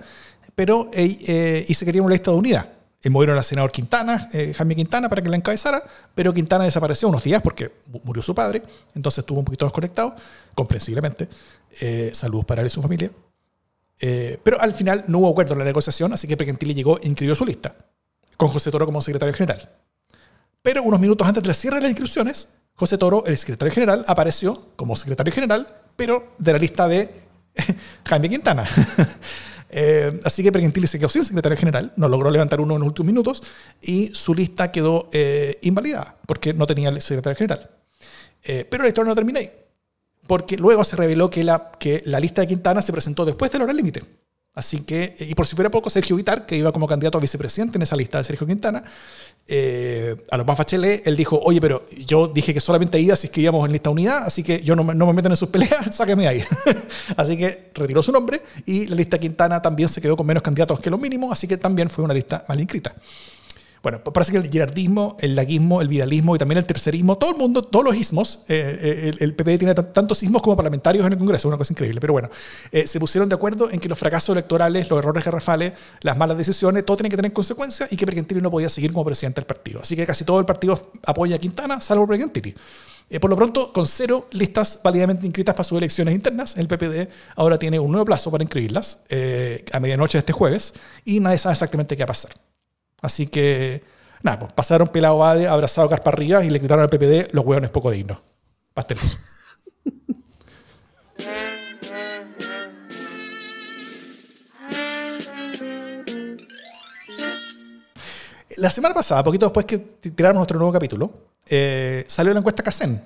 pero eh, y se quería una lista de unidad. El movieron al senador Quintana, eh, Jaime Quintana, para que la encabezara, pero Quintana desapareció unos días porque murió su padre, entonces estuvo un poquito desconectado, comprensiblemente. Eh, saludos para él y su familia. Eh, pero al final no hubo acuerdo en la negociación, así que Pergentili llegó e inscribió su lista, con José Toro como secretario general. Pero unos minutos antes del cierre de las inscripciones, José Toro, el secretario general, apareció como secretario general, pero de la lista de Jaime Quintana. Eh, así que Pergentili se quedó sin secretario general, no logró levantar uno en los últimos minutos y su lista quedó eh, invalidada porque no tenía el secretario general. Eh, pero la historia no termina ahí, porque luego se reveló que la, que la lista de Quintana se presentó después del hora límite. Así que, y por si fuera poco, Sergio Guitar, que iba como candidato a vicepresidente en esa lista de Sergio Quintana, eh, a los más facheles, él dijo, oye, pero yo dije que solamente iba si es que íbamos en lista unidad, así que yo no no me metan en sus peleas, sáqueme ahí. así que retiró su nombre y la lista Quintana también se quedó con menos candidatos que lo mínimo, así que también fue una lista mal inscrita. Bueno, parece que el girardismo, el laguismo, el vidalismo y también el tercerismo, todo el mundo, todos los ismos, eh, eh, el, el, PP tiene tantos ismos como parlamentarios en el Congreso, una cosa increíble, pero bueno, eh, se pusieron de acuerdo en que los fracasos electorales, los errores garrafales, las malas decisiones, todo tiene que tener consecuencias y que Pergentili no podía seguir como presidente del partido. Así que casi todo el partido apoya a Quintana, salvo Pergentili. por lo pronto, con cero listas válidamente inscritas para sus elecciones internas, el PPD ahora tiene un nuevo plazo para inscribirlas a medianoche de este jueves y nadie sabe exactamente qué va a pasar. Así que, nada, pues pasaron pelado Bade, abrazado Carpa arriba y le gritaron al PPD los hueones poco dignos. Pastelazo. La semana pasada, poquito después que tiraron nuestro nuevo capítulo, eh, salió la encuesta CACEN,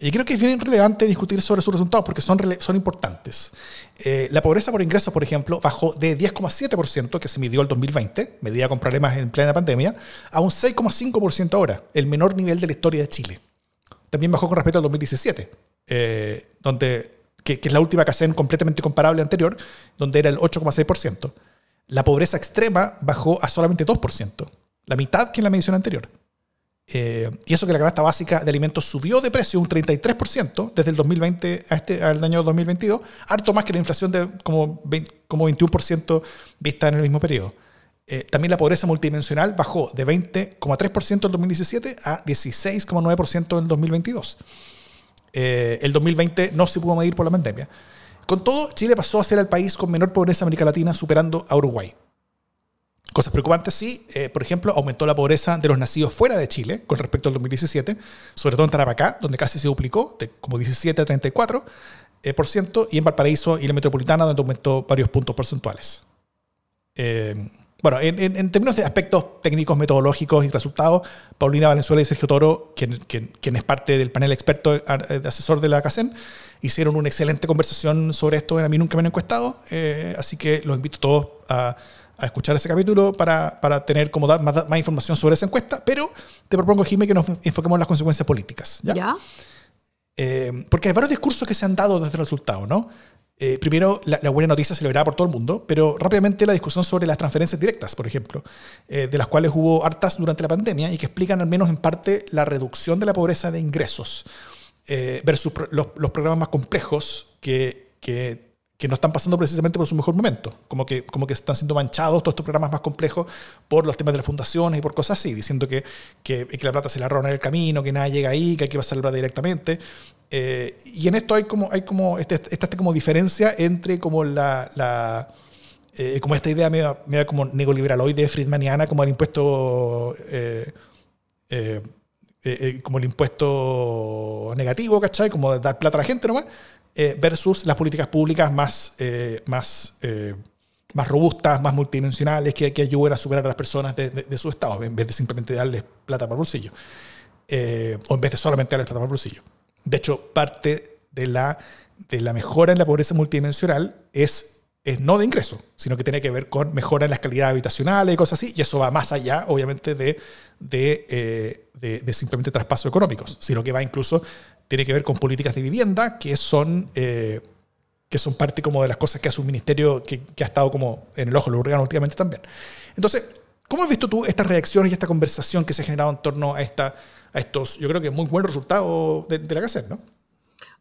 y creo que es bien relevante discutir sobre sus resultados porque son, importantes. Eh, la pobreza por ingresos, por ejemplo, bajó de 10,7% que se midió el 2020, medida con problemas en plena pandemia, a un 6,5% ahora, el menor nivel de la historia de Chile. También bajó con respecto al 2017, eh, donde, que, que, es la última CACEN completamente comparable anterior, donde era el 8,6%. La pobreza extrema bajó a solamente 2%, la mitad que en la medición anterior. Eh, y eso que la canasta básica de alimentos subió de precio un 33% desde el 2020 a este, al año 2022, harto más que la inflación de como, 20, como 21% vista en el mismo periodo. Eh, también la pobreza multidimensional bajó de 20,3% en 2017 a 16,9% en 2022. Eh, el 2020 no se pudo medir por la pandemia. Con todo, Chile pasó a ser el país con menor pobreza en América Latina, superando a Uruguay. Cosas preocupantes, sí. Eh, por ejemplo, aumentó la pobreza de los nacidos fuera de Chile con respecto al 2017, sobre todo en Tarapacá, donde casi se duplicó, de como 17 a 34%, eh, por ciento, y en Valparaíso y la metropolitana, donde aumentó varios puntos porcentuales. Eh, bueno, en, términos de aspectos técnicos, metodológicos y resultados, Paulina Valenzuela y Sergio Toro, quien, quien, es parte del panel experto de asesor de la CACEN, hicieron una excelente conversación sobre esto A mí nunca me han encuestado, así que los invito todos a a escuchar ese capítulo para, para tener como más, más, información sobre esa encuesta, pero te propongo, Jimé, que nos enfoquemos en las consecuencias políticas. ¿Ya? Eh, porque hay varios discursos que se han dado desde el resultado, ¿no? Eh, primero, la, buena noticia celebrada por todo el mundo, pero rápidamente la discusión sobre las transferencias directas, por ejemplo, eh, de las cuales hubo hartas durante la pandemia y que explican al menos en parte la reducción de la pobreza de ingresos versus los, los, programas más complejos que, que que no están pasando precisamente por su mejor momento, como que, como que están siendo manchados todos estos programas más complejos por los temas de las fundaciones y por cosas así, diciendo que, que, que la plata se la roban en el camino, que nada llega ahí, que hay que pasar la plata directamente. Eh, y en esto hay como, hay como este, esta, como diferencia entre como la, la eh, como esta idea media, media como neoliberaloide friedmaniana, como el impuesto eh, como el impuesto negativo, ¿cachai? Como dar plata a la gente nomás, versus las políticas públicas más, más, más robustas, más multidimensionales, que, que ayuden a superar a las personas de, de, su estado, en vez de simplemente darles plata para el bolsillo, o en vez de solamente darles plata para el bolsillo. De hecho, parte de la, de la mejora en la pobreza multidimensional es es no de ingreso, sino que tiene que ver con mejora en las calidades habitacionales y cosas así, y eso va más allá, obviamente, de, de, de, simplemente traspasos económicos, sino que va incluso, tiene que ver con políticas de vivienda, que son, eh, que son parte como de las cosas que hace un ministerio que, que ha estado como en el ojo de los órganos últimamente también. Entonces, ¿cómo has visto tú estas reacciones y esta conversación que se ha generado en torno a, esta, a estos, yo creo que muy buenos resultados de, de la CACER, ¿no?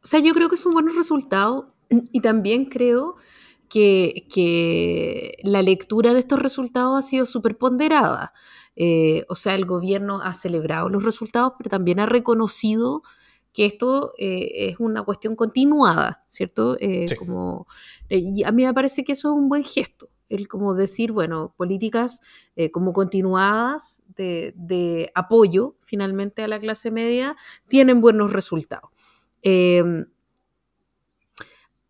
O sea, yo creo que es un buen resultado y también creo que, que, la lectura de estos resultados ha sido súper ponderada. Eh, o sea, el gobierno ha celebrado los resultados, pero también ha reconocido que esto eh, es una cuestión continuada, ¿cierto? Eh, como, a mí me parece que eso es un buen gesto, el como decir, bueno, políticas como continuadas de, de, apoyo finalmente a la clase media tienen buenos resultados.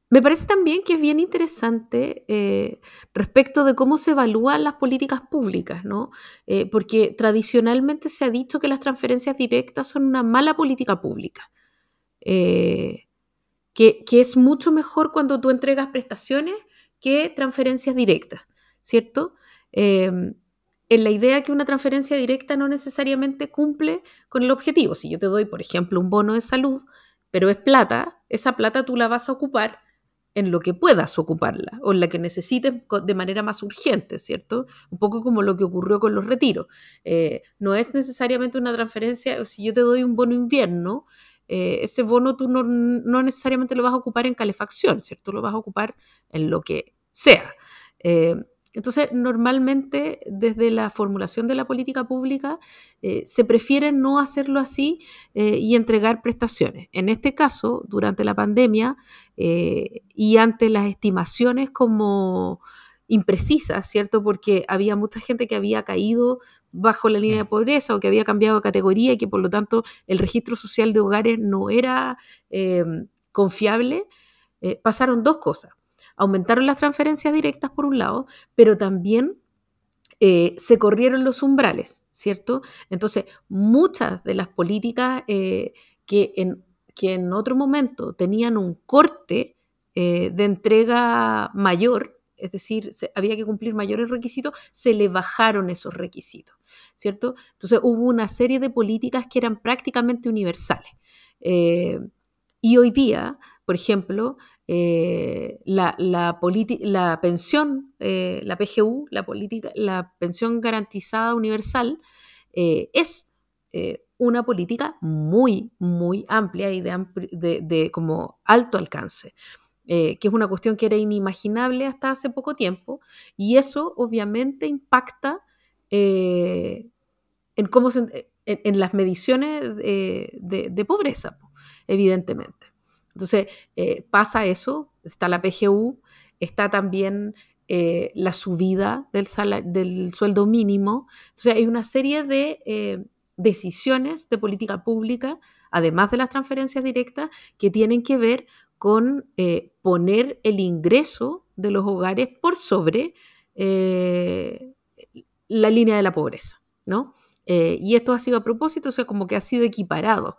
Me parece también que es bien interesante eh, respecto de cómo se evalúan las políticas públicas, ¿no? Eh, porque tradicionalmente se ha dicho que las transferencias directas son una mala política pública, eh, que, es mucho mejor cuando tú entregas prestaciones que transferencias directas, ¿cierto? en la idea que una transferencia directa no necesariamente cumple con el objetivo. Si yo te doy, por ejemplo, un bono de salud, pero es plata, esa plata tú la vas a ocupar en lo que puedas ocuparla o en la que necesites de manera más urgente, ¿cierto? Un poco como lo que ocurrió con los retiros. Eh, no es necesariamente una transferencia, si yo te doy un bono invierno, eh, ese bono tú no, necesariamente lo vas a ocupar en calefacción, ¿cierto? Lo vas a ocupar en lo que sea. Eh, entonces, normalmente desde la formulación de la política pública eh, se prefiere no hacerlo así y entregar prestaciones. En este caso, durante la pandemia y ante las estimaciones como imprecisas, ¿cierto? Porque había mucha gente que había caído bajo la línea de pobreza o que había cambiado de categoría y que por lo tanto el registro social de hogares no era confiable, pasaron dos cosas aumentaron las transferencias directas por un lado, pero también eh, se corrieron los umbrales, ¿cierto? Entonces, muchas de las políticas eh, que, en, que en otro momento tenían un corte eh, de entrega mayor, es decir, había que cumplir mayores requisitos, se le bajaron esos requisitos, ¿cierto? Entonces hubo una serie de políticas que eran prácticamente universales. y hoy día por ejemplo, eh, la, pensión, eh, la PGU, la, política, la pensión garantizada universal, eh, es una política muy, muy amplia y de, de, como alto alcance. Que es una cuestión que era inimaginable hasta hace poco tiempo, y eso obviamente impacta en, cómo en, las mediciones de pobreza, evidentemente. Entonces, eh, pasa eso, está la PGU, está también eh, la subida del, del, sueldo mínimo. Entonces, hay una serie de eh, decisiones de política pública, además de las transferencias directas, que tienen que ver con poner el ingreso de los hogares por sobre la línea de la pobreza, ¿no? y esto ha sido a propósito, o sea, como que ha sido equiparado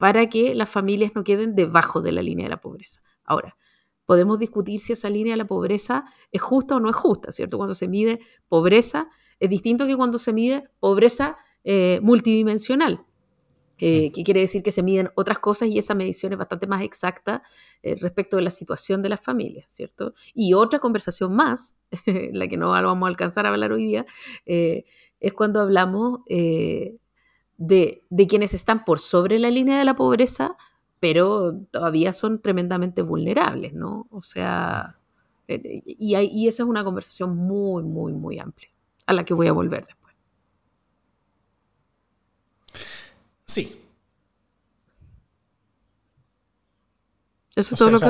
para que las familias no queden debajo de la línea de la pobreza. Ahora, podemos discutir si esa línea de la pobreza es justa o no es justa, ¿cierto? Cuando se mide pobreza, es distinto que cuando se mide pobreza eh, multidimensional, eh, que quiere decir que se miden otras cosas y esa medición es bastante más exacta eh, respecto de la situación de las familias, ¿cierto? Y otra conversación más, la que no vamos a alcanzar a hablar hoy día, es cuando hablamos de, quienes están por sobre la línea de la pobreza, pero todavía son tremendamente vulnerables, ¿no? O sea, eh, y, y esa es una conversación muy, muy, muy amplia, a la que voy a volver después. Sí. Eso es todo lo que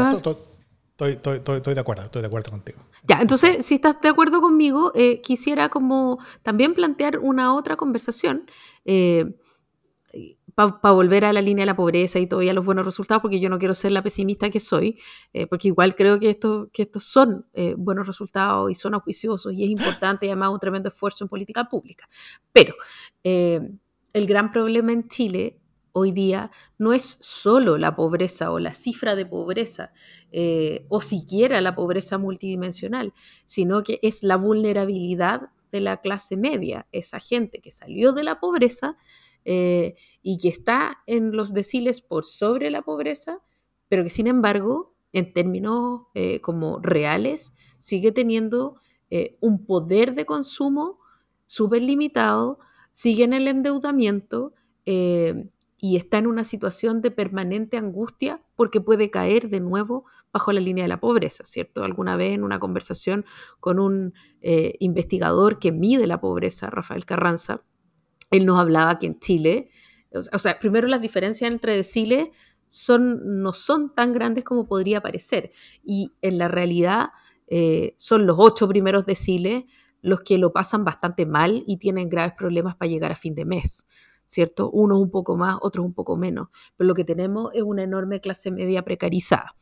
Estoy, de acuerdo, estoy de acuerdo contigo. Ya, entonces, si estás de acuerdo conmigo, eh, quisiera como también plantear una otra conversación, eh, para volver a la línea de la pobreza y todavía los buenos resultados, porque yo no quiero ser la pesimista que soy, eh, porque igual creo que, esto, que estos son eh, buenos resultados y son auspiciosos y es importante y además un tremendo esfuerzo en política pública. Pero eh, el gran problema en Chile hoy día no es solo la pobreza o la cifra de pobreza o siquiera la pobreza multidimensional, sino que es la vulnerabilidad de la clase media, esa gente que salió de la pobreza eh, y que está en los deciles por sobre la pobreza, pero que sin embargo, en términos eh, como reales, sigue teniendo eh, un poder de consumo súper limitado, sigue en el endeudamiento y está en una situación de permanente angustia porque puede caer de nuevo bajo la línea de la pobreza, ¿cierto? Alguna vez en una conversación con un investigador que mide la pobreza, Rafael Carranza, él nos hablaba que en Chile, o sea, primero las diferencias entre deciles son, no son tan grandes como podría parecer. Y en la realidad eh, son los ocho primeros deciles los que lo pasan bastante mal y tienen graves problemas para llegar a fin de mes. ¿Cierto? Unos un poco más, otros un poco menos. Pero lo que tenemos es una enorme clase media precarizada.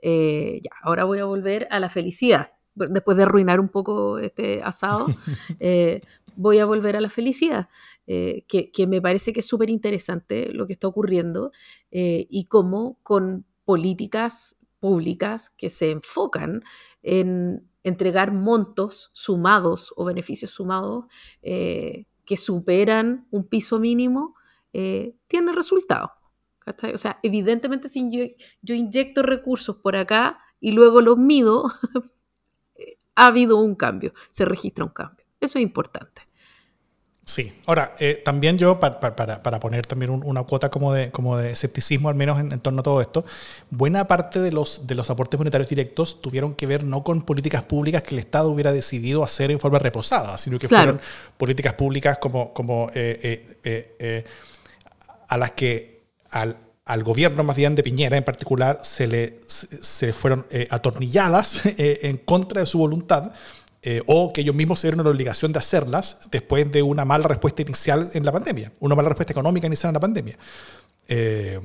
Eh, ya, ahora voy a volver a la felicidad después de arruinar un poco este asado, eh, voy a volver a la felicidad, eh, que, me parece que es súper interesante lo que está ocurriendo y cómo con políticas públicas que se enfocan en entregar montos sumados o beneficios sumados eh, que superan un piso mínimo, tiene resultados. O sea, evidentemente si yo, yo inyecto recursos por acá y luego los mido, ha habido un cambio, se registra un cambio. Eso es importante. Sí, ahora, eh, también yo, para, para, para poner también una cuota como de, como de escepticismo, al menos en, torno a todo esto, buena parte de los, de los aportes monetarios directos tuvieron que ver no con políticas públicas que el Estado hubiera decidido hacer en forma reposada, sino que fueron políticas públicas como, como eh, eh, a las que al, al gobierno más bien de Piñera en particular se le se fueron atornilladas en contra de su voluntad eh, o que ellos mismos se dieron la obligación de hacerlas después de una mala respuesta inicial en la pandemia, una mala respuesta económica inicial en la pandemia. Eh,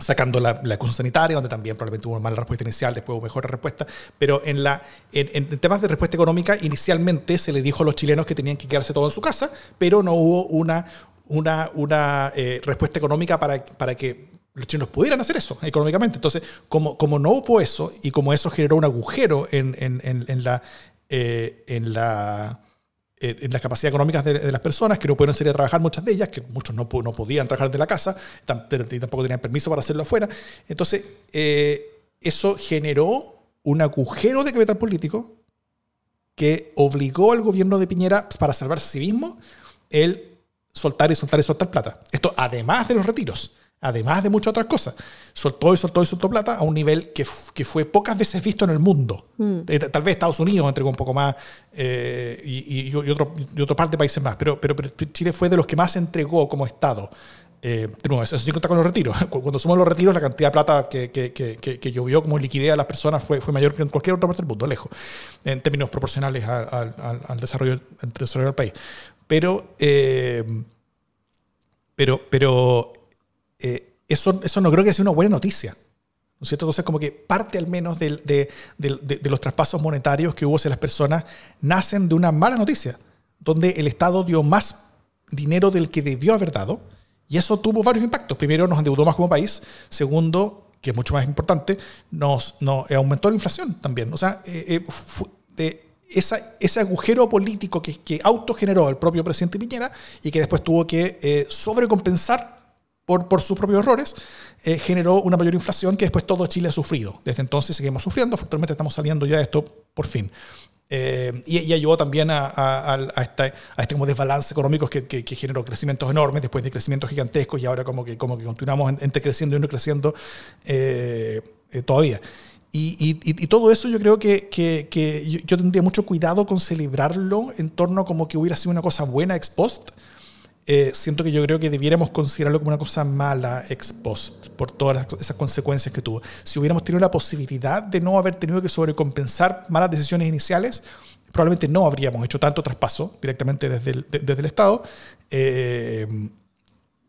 sacando la, la sanitaria, donde también probablemente hubo una mala respuesta inicial, después hubo mejor respuesta, pero en, la, en, temas de respuesta económica, inicialmente se le dijo a los chilenos que tenían que quedarse todos en su casa, pero no hubo una, una, una eh, respuesta económica para, para que los chinos pudieran hacer eso económicamente. Entonces, como, como no hubo eso y como eso generó un agujero en, en, en la, eh, en, la, eh, en las capacidades económicas de, las personas, que no pudieron salir a trabajar, muchas de ellas, que muchos no, no podían trabajar de la casa, tampoco tenían permiso para hacerlo afuera. Entonces, eh, eso generó un agujero de capital político que obligó al gobierno de Piñera, para salvarse a sí mismo, el soltar y soltar y soltar plata. Esto además de los retiros además de muchas otras cosas. Soltó y soltó y soltó plata a un nivel que, que fue pocas veces visto en el mundo. Mm. Eh, tal vez Estados Unidos entregó un poco más eh, y, y, otro, y otra parte de países más, pero, pero, Chile fue de los que más entregó como Estado. Eh, eso sin contar con los retiros. Cuando sumamos los retiros, la cantidad de plata que, que, que, que, llovió como liquidez a las personas fue, fue mayor que en cualquier otra parte del mundo, lejos, en términos proporcionales al, al, desarrollo, al desarrollo del país. Pero, eh, pero, pero eh, eso, eso no creo que sea una buena noticia. ¿No es cierto? Entonces, como que parte al menos de, los traspasos monetarios que hubo hacia las personas nacen de una mala noticia, donde el Estado dio más dinero del que debió haber dado, y eso tuvo varios impactos. Primero, nos endeudó más como país. Segundo, que es mucho más importante, nos, aumentó la inflación también. O sea, eh, eh, ese agujero político que, que autogeneró el propio presidente Piñera y que después tuvo que sobrecompensar por, por sus propios errores, eh, generó una mayor inflación que después todo Chile ha sufrido. Desde entonces seguimos sufriendo, afortunadamente estamos saliendo ya de esto por fin. Eh, y, ayudó también a, a, a, a este como desbalance económico que, que, generó crecimientos enormes después de crecimientos gigantescos y ahora como que, como que continuamos entre creciendo y no creciendo eh, todavía. Y, y, y, todo eso yo creo que, que, que yo, tendría mucho cuidado con celebrarlo en torno como que hubiera sido una cosa buena ex post, eh, siento que yo creo que debiéramos considerarlo como una cosa mala ex post, por todas esas consecuencias que tuvo. Si hubiéramos tenido la posibilidad de no haber tenido que sobrecompensar malas decisiones iniciales, probablemente no habríamos hecho tanto traspaso directamente desde el, desde el Estado. Eh,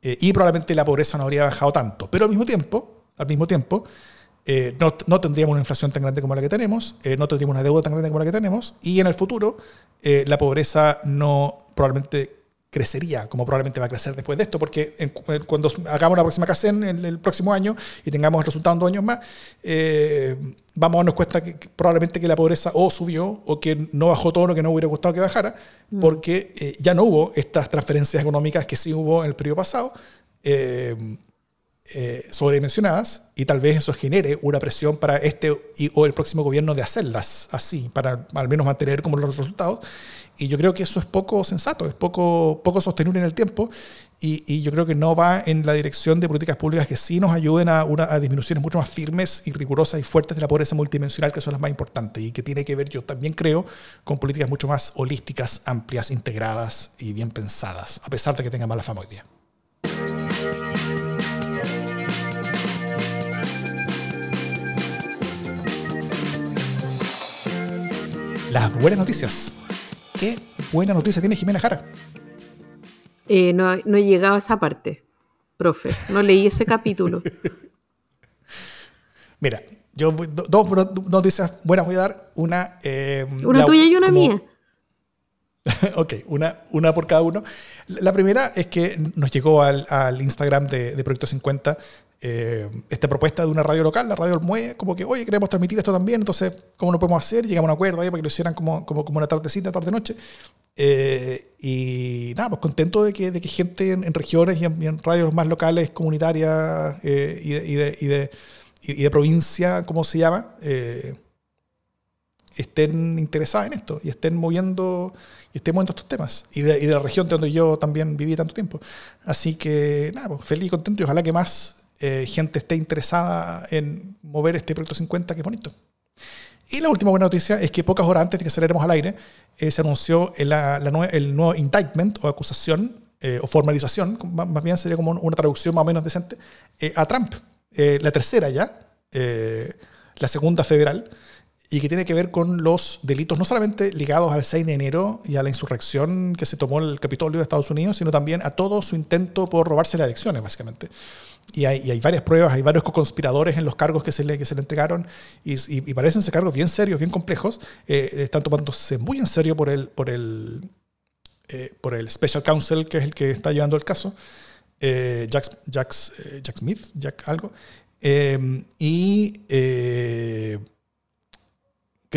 eh, y probablemente la pobreza no habría bajado tanto. Pero al mismo tiempo, al mismo tiempo, eh, no, no, tendríamos una inflación tan grande como la que tenemos, eh, no tendríamos una deuda tan grande como la que tenemos, y en el futuro la pobreza no probablemente crecería, como probablemente va a crecer después de esto, porque cuando hagamos la próxima CACEN en el próximo año y tengamos el resultado en dos años más, vamos a darnos cuenta que, probablemente que la pobreza o subió o que no bajó todo lo que no hubiera gustado que bajara, mm. porque ya no hubo estas transferencias económicas que sí hubo en el periodo pasado. Eh, eh, sobredimensionadas y tal vez eso genere una presión para este y, o el próximo gobierno de hacerlas así, para al menos mantener como los resultados. Y yo creo que eso es poco sensato, es poco, poco sostenible en el tiempo y, yo creo que no va en la dirección de políticas públicas que sí nos ayuden a, una, a disminuciones mucho más firmes y rigurosas y fuertes de la pobreza multidimensional, que son las más importantes y que tiene que ver, yo también creo, con políticas mucho más holísticas, amplias, integradas y bien pensadas, a pesar de que tenga mala fama hoy día. las buenas noticias. ¿Qué buena noticia tiene Jimena Jara? Eh, no, he llegado a esa parte, profe. No leí ese capítulo. Mira, yo dos noticias buenas voy a dar. Una, eh, una tuya y una mía. ok, una, una por cada uno. La primera es que nos llegó al, Instagram de, de Proyecto 50 eh, esta propuesta de una radio local, la radio Mueve, como que, oye, queremos transmitir esto también, entonces, ¿cómo lo podemos hacer? Llegamos a un acuerdo ahí para que lo hicieran como, como, como una tardecita, tarde-noche. Eh, y nada, pues contento de que, de que gente en, regiones y en, radios más locales, comunitarias eh, y, de, y, de, y, de, y, de, provincia, ¿cómo se llama? estén interesadas en esto y estén moviendo y estén moviendo estos temas y de, y de la región de donde yo también viví tanto tiempo. Así que nada, pues feliz y contento y ojalá que más eh, gente esté interesada en mover este proyecto 50, que bonito. Y la última buena noticia es que pocas horas antes de que saliéramos al aire, eh, se anunció el, la, el nuevo indictment o acusación eh, o formalización, más bien sería como una traducción más o menos decente, a Trump. la tercera ya, la segunda federal, y que tiene que ver con los delitos no solamente ligados al 6 de enero y a la insurrección que se tomó el Capitolio de Estados Unidos, sino también a todo su intento por robarse las elecciones, básicamente y hay, varias pruebas, hay varios co-conspiradores en los cargos que se le, que se le entregaron y, parecen ser cargos bien serios, bien complejos. Eh, están tomándose muy en serio por el, por, el, eh, por el Special Counsel, que es el que está llevando el caso, eh, Jack, Jack, Jack, Smith, Jack algo. y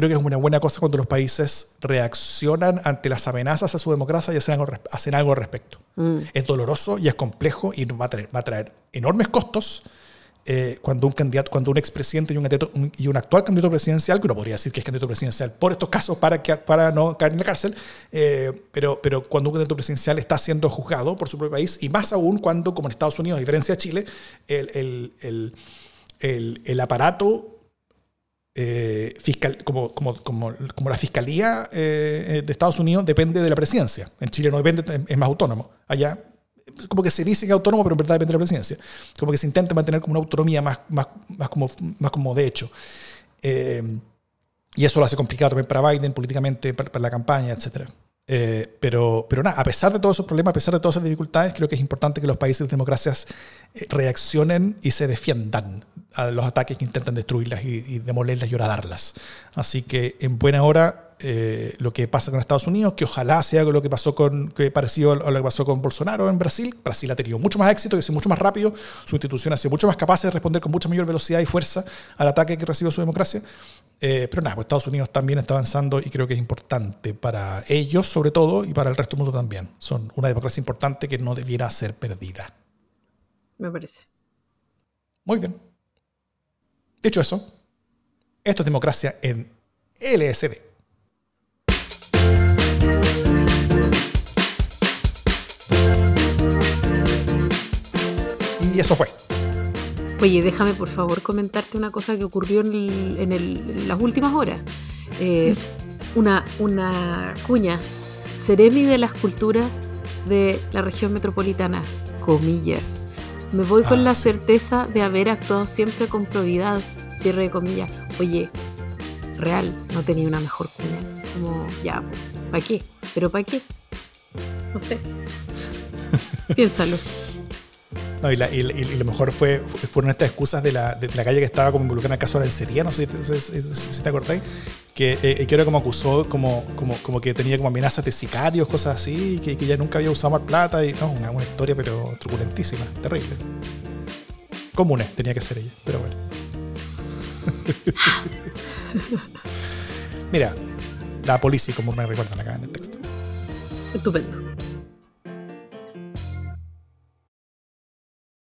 creo que es una buena cosa cuando los países reaccionan ante las amenazas a su democracia y hacen algo, hacen algo al respecto. Mm. Es doloroso y es complejo y va a traer, va a traer enormes costos eh, cuando un candidato, cuando un expresidente y un, y un actual candidato presidencial, que uno podría decir que es candidato presidencial por estos casos para, que, para no caer en la cárcel, eh, pero, pero cuando un candidato presidencial está siendo juzgado por su propio país, y más aún cuando, como en Estados Unidos, a diferencia de Chile, el, el, el, el, el aparato eh, fiscal, como, como, como, como, la fiscalía eh, de Estados Unidos depende de la presidencia. En Chile no depende, es más autónomo. Allá, como que se dice que es autónomo, pero en verdad depende de la presidencia. Como que se intenta mantener como una autonomía más, más, más, como, más como de hecho. Eh, y eso lo hace complicado también para Biden políticamente, para, para la campaña, etcétera. Eh, pero, pero nada, a pesar de todos esos problemas, a pesar de todas esas dificultades, creo que es importante que los países de democracias eh, reaccionen y se defiendan a los ataques que intentan destruirlas y, demolerlas y horadarlas. Así que en buena hora eh, lo que pasa con Estados Unidos, que ojalá sea lo que pasó con, que parecido a lo que pasó con Bolsonaro en Brasil. Brasil ha tenido mucho más éxito, que es mucho más rápido, su institución ha sido mucho más capaz de responder con mucha mayor velocidad y fuerza al ataque que recibió su democracia. Eh, pero nada, pues Estados Unidos también está avanzando y creo que es importante para ellos sobre todo y para el resto del mundo también. Son una democracia importante que no debiera ser perdida. Me parece. Muy bien. Dicho eso, esto es democracia en LSD. Y eso fue. Oye, déjame por favor comentarte una cosa que ocurrió en, las últimas horas. Eh, una, una cuña, Ceremi de la escultura de la región metropolitana, comillas. Me voy con la ah. certeza de haber actuado siempre con probidad, cierre de comillas. Oye, real, no tenía una mejor cuña. Como, ya, ¿para qué? ¿Pero para qué? No sé. Piénsalo. No, y, la, y, y lo mejor fue, fueron estas excusas de la, de la calle que estaba como involucrada en el caso de la lencería, no sé si, te acordáis, que, eh, que era como acusó, como, como, como que tenía como amenazas de sicarios, cosas así, que, que ya nunca había usado más plata, y no, una, una historia pero truculentísima, terrible. Comunes tenía que ser ella, pero bueno. Mira, la policía, como me recuerdan acá en el texto. Estupendo.